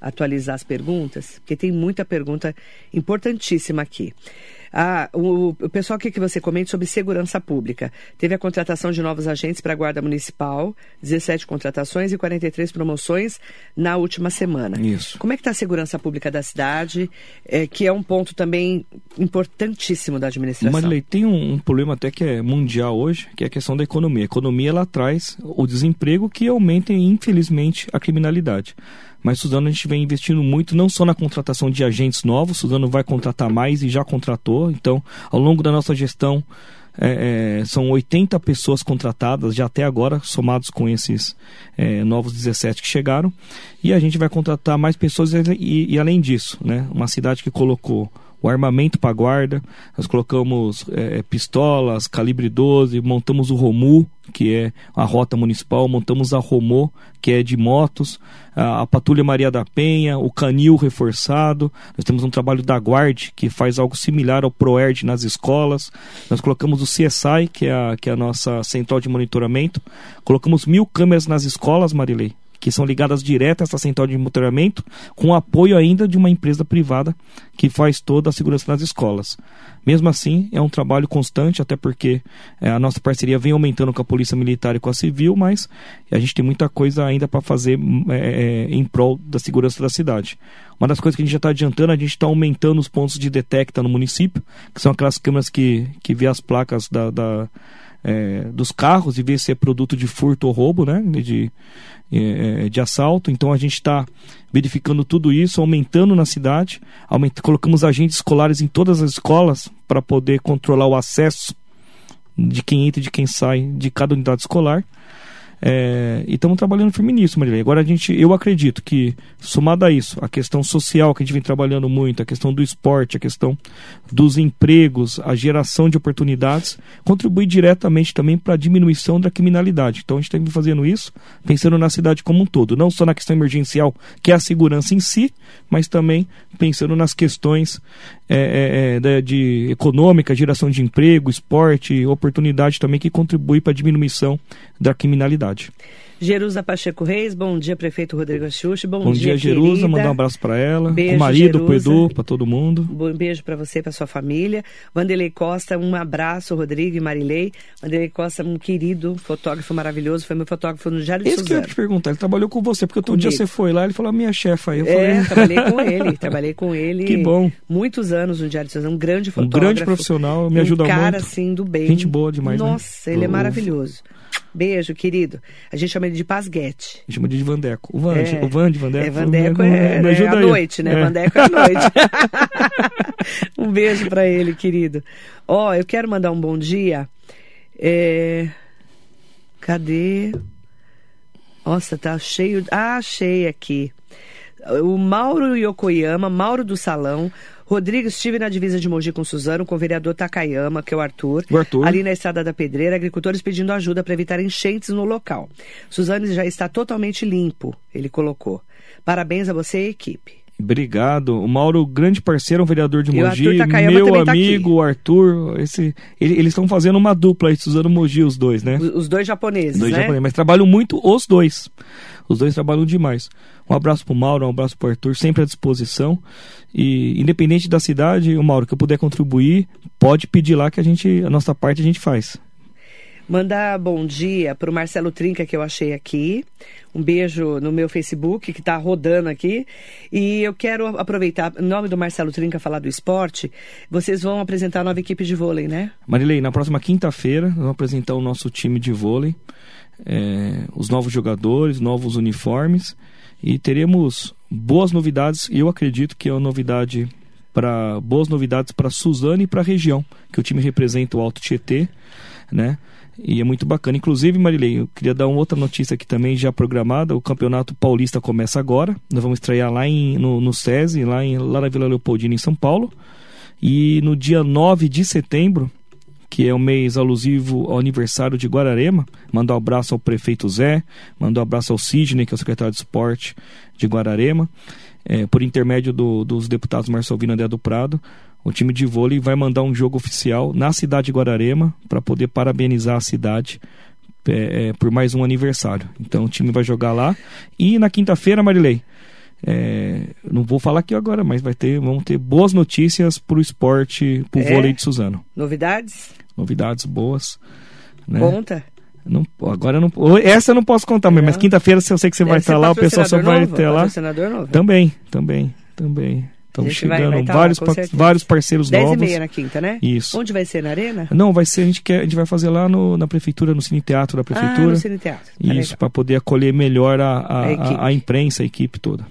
S2: atualizar as perguntas, porque tem muita pergunta importantíssima aqui. Ah, o, o pessoal aqui que você comenta sobre segurança pública. Teve a contratação de novos agentes para a Guarda Municipal, 17 contratações e 43 promoções na última semana.
S3: Isso.
S2: Como é que está a segurança pública da cidade, é, que é um ponto também importantíssimo da administração?
S3: Marilei, tem um, um, problema até que é mundial hoje, que é a questão da economia. A economia, ela traz o desemprego que aumenta, infelizmente, a criminalidade. Mas Suzano a gente vem investindo muito não só na contratação de agentes novos, Suzano vai contratar mais e já contratou. Então, ao longo da nossa gestão, é, é, são 80 pessoas contratadas já até agora, somados com esses é, novos 17 que chegaram. E a gente vai contratar mais pessoas e, e, e, além disso, né, uma cidade que colocou o armamento para guarda. Nós colocamos é, pistolas, calibre 12, montamos o Romu, que é a rota municipal, montamos a Romô, que é de motos, a, a Patrulha Maria da Penha, o Canil reforçado. Nós temos um trabalho da Guard, que faz algo similar ao ProERD nas escolas. Nós colocamos o CSI, que é a, que é a nossa central de monitoramento. Colocamos mil câmeras nas escolas, Marilei que são ligadas direto a essa central de monitoramento, com apoio ainda de uma empresa privada que faz toda a segurança nas escolas. Mesmo assim, é um trabalho constante, até porque é, a nossa parceria vem aumentando com a Polícia Militar e com a Civil, mas a gente tem muita coisa ainda para fazer é, em prol da segurança da cidade. Uma das coisas que a gente já está adiantando, a gente está aumentando os pontos de detecta no município, que são aquelas câmeras que, que vê as placas da, da é, dos carros e ver se é produto de furto ou roubo, né? De, é, é, de assalto. Então a gente está verificando tudo isso, aumentando na cidade. Aumenta, colocamos agentes escolares em todas as escolas para poder controlar o acesso de quem entra e de quem sai de cada unidade escolar. É, e estamos trabalhando firme nisso, Marilei. Agora a gente, eu acredito que, somado a isso, a questão social que a gente vem trabalhando muito, a questão do esporte, a questão dos empregos, a geração de oportunidades, contribui diretamente também para a diminuição da criminalidade. Então a gente tem que fazendo isso, pensando na cidade como um todo, não só na questão emergencial, que é a segurança em si, mas também pensando nas questões é, é, é de econômica, geração de emprego, esporte, oportunidade também que contribui para a diminuição da criminalidade.
S2: Jerusa Pacheco Reis, bom dia, prefeito Rodrigo Axuxi, bom,
S3: bom dia, dia Jerusa, mandar um abraço para ela, beijo, o marido, para Edu, para todo mundo.
S2: Um beijo para você, para sua família. Vanderlei Costa, um abraço, Rodrigo e Marilei. Vanderlei Costa, um querido fotógrafo maravilhoso, foi meu fotógrafo no Diário de
S3: Isso que eu ia te perguntar, ele trabalhou com você, porque outro dia você foi lá, ele falou, minha chefa aí. Eu
S2: é, [laughs] trabalhei com [laughs] ele, trabalhei com ele.
S3: Que bom.
S2: Muitos anos no Diário de Suzano, um grande fotógrafo.
S3: Um grande profissional, me ajuda
S2: um
S3: cara,
S2: muito. cara, assim, do bem.
S3: Gente boa demais,
S2: né? Nossa,
S3: né?
S2: ele é maravilhoso. Beijo, querido. A gente chama ele de Pasguete.
S3: A gente chama ele de Vandeco. O Van, é, o Van de Vandeco.
S2: É, Vandeco é, me, é, à noite, né? É. Vandeco é à noite. [laughs] [laughs] um beijo para ele, querido. Ó, oh, eu quero mandar um bom dia. É... Cadê? Nossa, tá cheio. Ah, achei aqui. O Mauro Yokoyama, Mauro do Salão, Rodrigo, estive na divisa de Mogi com Suzano, com o vereador Takayama, que é o Arthur.
S3: O Arthur.
S2: Ali na Estrada da Pedreira, agricultores pedindo ajuda para evitar enchentes no local. Suzano já está totalmente limpo, ele colocou. Parabéns a você e a equipe.
S3: Obrigado. O Mauro, grande parceiro, um vereador de Mogi, meu tá amigo, o Arthur. Esse, ele, eles estão fazendo uma dupla aí, Suzano Mogi, os dois, né?
S2: Os, os dois japoneses, os dois né? Japoneses,
S3: mas trabalham muito os dois. Os dois trabalham demais. Um abraço pro Mauro, um abraço pro Arthur, sempre à disposição. E independente da cidade, o Mauro, que eu puder contribuir, pode pedir lá que a gente, a nossa parte a gente faz.
S2: Mandar bom dia para o Marcelo Trinca, que eu achei aqui. Um beijo no meu Facebook, que está rodando aqui. E eu quero aproveitar, em nome do Marcelo Trinca, falar do esporte. Vocês vão apresentar a nova equipe de vôlei, né?
S3: Marilei, na próxima quinta-feira, vamos apresentar o nosso time de vôlei. É, os novos jogadores, novos uniformes. E teremos boas novidades. Eu acredito que é uma novidade para boas novidades para Suzane e para a região, que o time representa o Alto Tietê, né? E é muito bacana. Inclusive, Marilei, eu queria dar uma outra notícia aqui também já programada. O Campeonato Paulista começa agora. Nós vamos estrear lá em, no, no SESI, lá, em, lá na Vila Leopoldina, em São Paulo. E no dia 9 de setembro, que é o mês alusivo ao aniversário de Guararema, mandar um abraço ao prefeito Zé, mandar um abraço ao Sidney, que é o secretário de esporte de Guararema, é, por intermédio do, dos deputados Marcelvino André do Prado o time de vôlei vai mandar um jogo oficial na cidade de Guararema para poder parabenizar a cidade é, é, por mais um aniversário. Então o time vai jogar lá. E na quinta-feira, Marilei, é, não vou falar aqui agora, mas vai ter, vamos ter boas notícias para o esporte, para o é? vôlei de Suzano.
S2: Novidades?
S3: Novidades boas. Né?
S2: Conta.
S3: Não, agora não. Essa eu não posso contar, não. mas quinta-feira eu sei que você Deve vai estar lá, o pessoal só vai ter lá.
S2: Novo.
S3: Também, também, também. Estão chegando vai, vai vários, lá, vários parceiros 10 novos.
S2: 10 e meia na quinta, né?
S3: Isso.
S2: Onde vai ser? Na Arena?
S3: Não, vai ser, a gente, quer, a gente vai fazer lá no, na prefeitura, no Cine Teatro da prefeitura. Ah, no
S2: Cine Teatro. Tá
S3: Isso, para poder acolher melhor a, a, a, a imprensa, a equipe toda.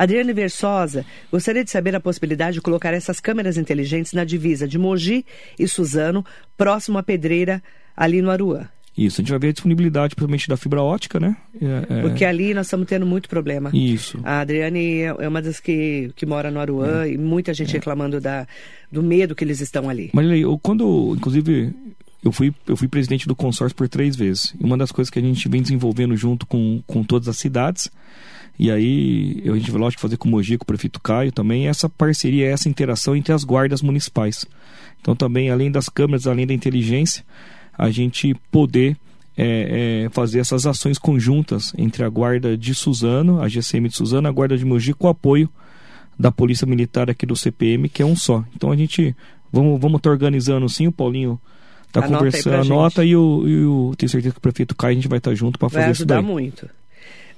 S2: Adriane Versosa, gostaria de saber a possibilidade de colocar essas câmeras inteligentes na divisa de Mogi e Suzano, próximo à pedreira, ali no Aruã.
S3: Isso, a gente vai ver a disponibilidade, principalmente da fibra ótica, né?
S2: É, é... Porque ali nós estamos tendo muito problema.
S3: Isso.
S2: A Adriane é uma das que, que mora no Aruã é. e muita gente é. reclamando da, do medo que eles estão ali.
S3: Mas eu, quando, inclusive, eu fui, eu fui presidente do consórcio por três vezes. E uma das coisas que a gente vem desenvolvendo junto com, com todas as cidades, e aí a gente vai, lógico, fazer com o Mogi, com o prefeito Caio também, essa parceria, essa interação entre as guardas municipais. Então também, além das câmeras, além da inteligência, a gente poder é, é, fazer essas ações conjuntas entre a guarda de Suzano, a GCM de Suzano, a guarda de Mogi, com o apoio da Polícia Militar aqui do CPM, que é um só. Então a gente, vamos vamos estar tá organizando sim, o Paulinho está conversando, anota e o, e o, tenho certeza que o prefeito Caio a gente vai estar tá junto para fazer isso daí.
S2: Vai ajudar muito.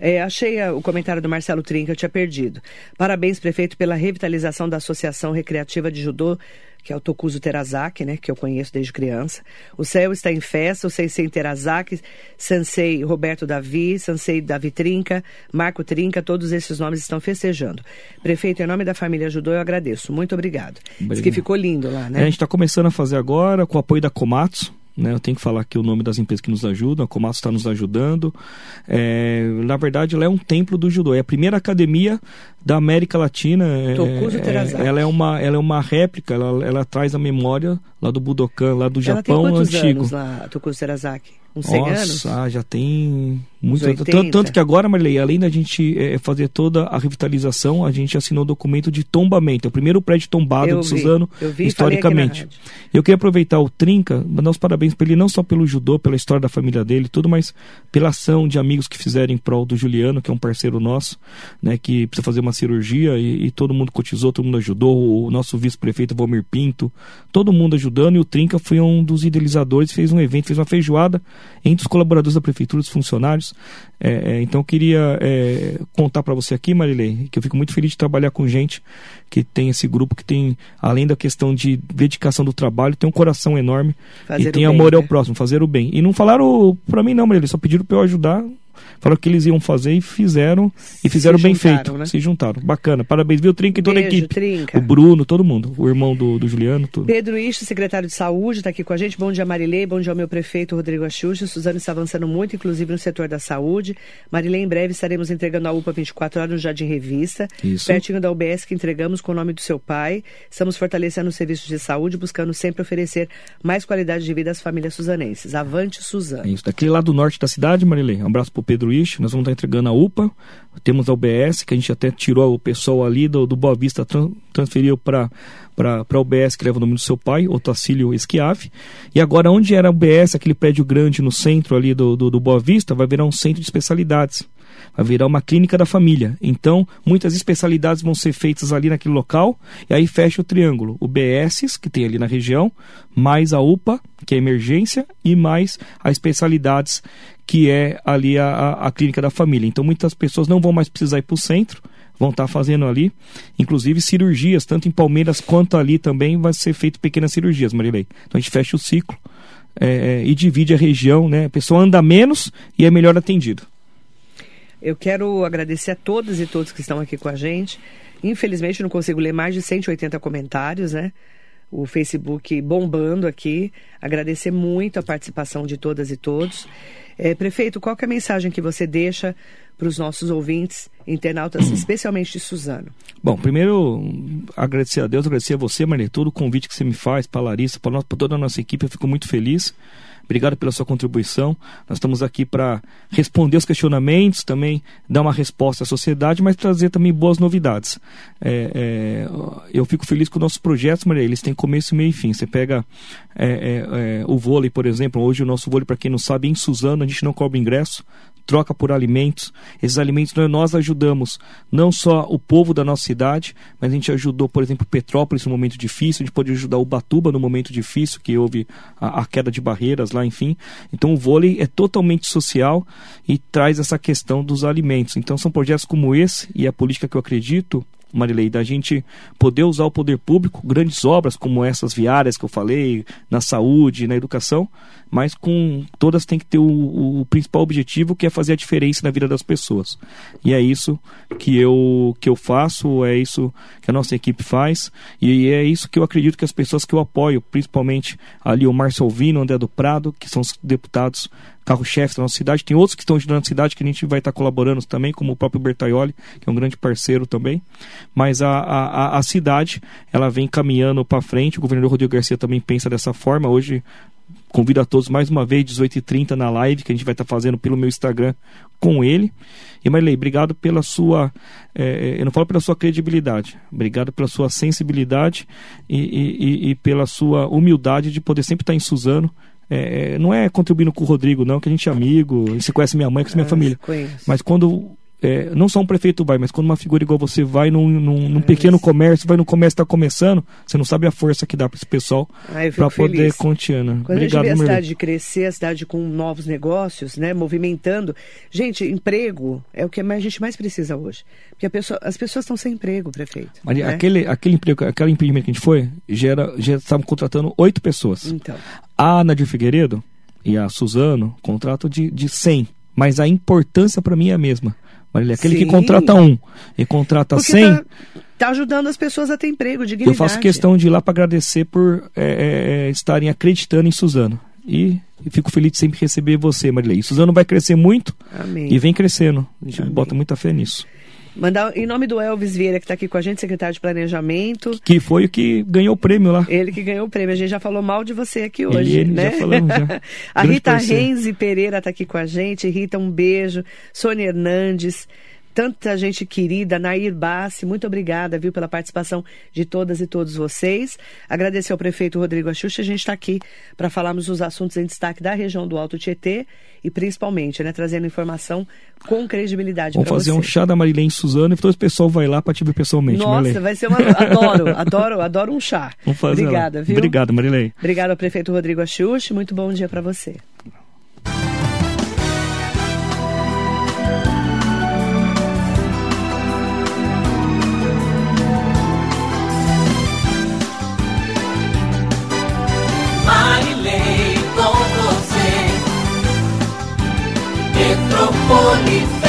S2: É, achei a, o comentário do Marcelo Trinca, eu tinha perdido. Parabéns, prefeito, pela revitalização da Associação Recreativa de Judô que é o Tokuzo Terazaki, né, que eu conheço desde criança. O céu está em festa, o Sensei Terazaki, Sensei Roberto Davi, Sensei Davi Trinca, Marco Trinca, todos esses nomes estão festejando. Prefeito, em nome da família Ajudou, eu agradeço. Muito obrigado. obrigado. Diz que ficou lindo lá, né?
S3: É, a gente está começando a fazer agora, com o apoio da Komatsu, né? Eu tenho que falar aqui o nome das empresas que nos ajudam, a Komatsu está nos ajudando. É, na verdade, ela é um templo do judô. É a primeira academia da América Latina. É, é, ela é uma, ela é uma réplica, ela, ela traz a memória lá do Budokan, lá do ela Japão
S2: tem
S3: antigo.
S2: Anos lá, Tokuzo Terazaki? Uns 100
S3: Nossa? Ah, já tem muito. Tanto, tanto, que agora, Marilei, além da gente é, fazer toda a revitalização, a gente assinou o documento de tombamento. É o primeiro prédio tombado
S2: eu
S3: de Suzano,
S2: vi,
S3: historicamente. Eu queria aproveitar o Trinca, mandar os parabéns para ele, não só pelo judô, pela história da família dele, tudo, mas pela ação de amigos que fizeram em prol do Juliano, que é um parceiro nosso, né, que precisa fazer uma cirurgia e, e todo mundo cotizou, todo mundo ajudou. O nosso vice-prefeito Valmir Pinto, todo mundo ajudando. E o Trinca foi um dos idealizadores, fez um evento, fez uma feijoada entre os colaboradores da prefeitura, os funcionários. É, é, então eu queria é, contar para você aqui, Marilei, que eu fico muito feliz de trabalhar com gente que tem esse grupo que tem, além da questão de dedicação do trabalho, tem um coração enorme fazer e tem amor bem, ao né? próximo, fazer o bem. E não falaram para mim não, Marilei, só pediram para eu ajudar falaram que eles iam fazer e fizeram e fizeram se bem feito. Né? Se juntaram. Bacana. Parabéns, viu, Trinca e toda Beijo, a equipe.
S2: Trinca.
S3: O Bruno, todo mundo. O irmão do, do Juliano, tudo.
S2: Pedro Isto, secretário de Saúde, está aqui com a gente. Bom dia, Marilei. Bom dia ao meu prefeito, Rodrigo Axuxa. Suzano está avançando muito, inclusive no setor da saúde. Marilei, em breve estaremos entregando a UPA 24 horas no Jardim Revista.
S3: Isso.
S2: Pertinho da UBS que entregamos com o nome do seu pai. Estamos fortalecendo os serviços de saúde, buscando sempre oferecer mais qualidade de vida às famílias suzanenses. Avante, Suzano.
S3: Isso. Daquele lado do norte da cidade, Marilei. Um abraço para Pedro Isto. Nós vamos estar entregando a UPA, temos a UBS, que a gente até tirou o pessoal ali do, do Boa Vista, transferiu para a UBS, que leva o nome do seu pai, Otacílio Esquiave. E agora, onde era a UBS, aquele prédio grande no centro ali do, do, do Boa Vista, vai virar um centro de especialidades vai virar uma clínica da família. Então, muitas especialidades vão ser feitas ali naquele local, e aí fecha o triângulo. O BS, que tem ali na região, mais a UPA, que é emergência, e mais as especialidades, que é ali a, a, clínica da família. Então, muitas pessoas não vão mais precisar ir para o centro, vão estar tá fazendo ali, inclusive cirurgias, tanto em Palmeiras quanto ali também vai ser feito pequenas cirurgias, Marilei. Então a gente fecha o ciclo é, é, e divide a região, né? A pessoa anda menos e é melhor atendido.
S2: Eu quero agradecer a todas e todos que estão aqui com a gente. Infelizmente, não consigo ler mais de 180 comentários, né? O Facebook bombando aqui. Agradecer muito a participação de todas e todos. É, prefeito, qual é a mensagem que você deixa para os nossos ouvintes, internautas, [clears throat] especialmente de Suzano?
S3: Bom, primeiro, agradecer a Deus, agradecer a você, Maria, todo o convite que você me faz, para a Larissa, para toda a nossa equipe, eu fico muito feliz. Obrigado pela sua contribuição. Nós estamos aqui para responder os questionamentos, também dar uma resposta à sociedade, mas trazer também boas novidades. É, é, eu fico feliz com nossos projetos, Maria. Eles têm começo, meio e fim. Você pega é, é, é o vôlei, por exemplo. Hoje o nosso vôlei, para quem não sabe, em Suzano a gente não cobra ingresso troca por alimentos. Esses alimentos nós ajudamos não só o povo da nossa cidade, mas a gente ajudou, por exemplo, Petrópolis no momento difícil, a gente pode ajudar Ubatuba no momento difícil, que houve a, a, queda de barreiras lá, enfim. Então o vôlei é totalmente social e traz essa questão dos alimentos. Então são projetos como esse e a política que eu acredito Marilei, da gente poder usar o poder público, grandes obras como essas viárias que eu falei, na saúde, na educação, mas com todas tem que ter o, o, principal objetivo que é fazer a diferença na vida das pessoas. E é isso que eu, que eu faço, é isso que a nossa equipe faz, e é isso que eu acredito que as pessoas que eu apoio, principalmente ali o Márcio Alvino, André do Prado, que são os deputados carro-chefe da nossa cidade. Tem outros que estão ajudando a cidade que a gente vai estar colaborando também, como o próprio Bertaioli, que é um grande parceiro também. Mas a, a, a cidade, ela vem caminhando para frente. O governador Rodrigo Garcia também pensa dessa forma. Hoje, convido a todos mais uma vez, 18h30 na live, que a gente vai estar fazendo pelo meu Instagram com ele. E Marilei, obrigado pela sua, é, eu não falo pela sua credibilidade, obrigado pela sua sensibilidade e, e, e pela sua humildade de poder sempre estar em Suzano, é, não é contribuindo com o Rodrigo, não, que a gente é amigo, você conhece minha mãe, conhece minha ah, família. Mas quando é, não só um prefeito vai, mas quando uma figura igual você vai num, num, num é, pequeno comércio, vai no comércio que está começando, você não sabe a força que dá para esse pessoal ah, para poder continuar.
S2: Quando Obrigado, a gente vê a cidade crescer, a cidade com novos negócios, né, movimentando. Gente, emprego é o que a gente mais precisa hoje. Porque pessoa, as pessoas estão sem emprego, prefeito.
S3: Maria, né? aquele, aquele emprego, aquele empreendimento que a gente foi, já, era, já estavam contratando oito pessoas.
S2: Então.
S3: A Nadir Figueiredo e a Suzano, contrato de, de 100. Mas a importância para mim é a mesma. Marília, aquele Sim. que contrata um e contrata Porque 100.
S2: Tá, tá, ajudando as pessoas a ter emprego, dignidade.
S3: Eu faço questão de ir lá para agradecer por é, é, é, estarem acreditando em Suzano. E, e, fico feliz de sempre receber você, Marília. E Suzano vai crescer muito
S2: Amém.
S3: e vem crescendo. A gente Amém. bota muita fé nisso.
S2: Mandar em nome do Elvis Vieira, que está aqui com a gente, secretário de Planejamento.
S3: Que foi o que ganhou o prêmio lá.
S2: Ele que ganhou o prêmio. A gente já falou mal de você aqui hoje,
S3: ele,
S2: né?
S3: Já [laughs] falamos, já.
S2: a Rita Renzi Pereira está aqui com a gente. Rita, um beijo. Sônia Hernandes tanta gente querida, Nair Bassi, muito obrigada, viu, pela participação de todas e todos vocês. Agradecer ao prefeito Rodrigo Axuxa, a gente está aqui para falarmos dos assuntos em destaque da região do Alto Tietê e principalmente, né, trazendo informação com credibilidade
S3: Vamos fazer
S2: você.
S3: um chá da Marilene Suzano e todo o pessoal vai lá para te ver pessoalmente,
S2: Nossa, Marilene. vai ser uma... Adoro, [laughs] adoro, adoro um chá.
S3: Vamos fazer
S2: Obrigada,
S3: lá.
S2: viu?
S3: Obrigado, Marilene.
S2: Obrigado ao prefeito Rodrigo Axuxa, muito bom dia para você. 我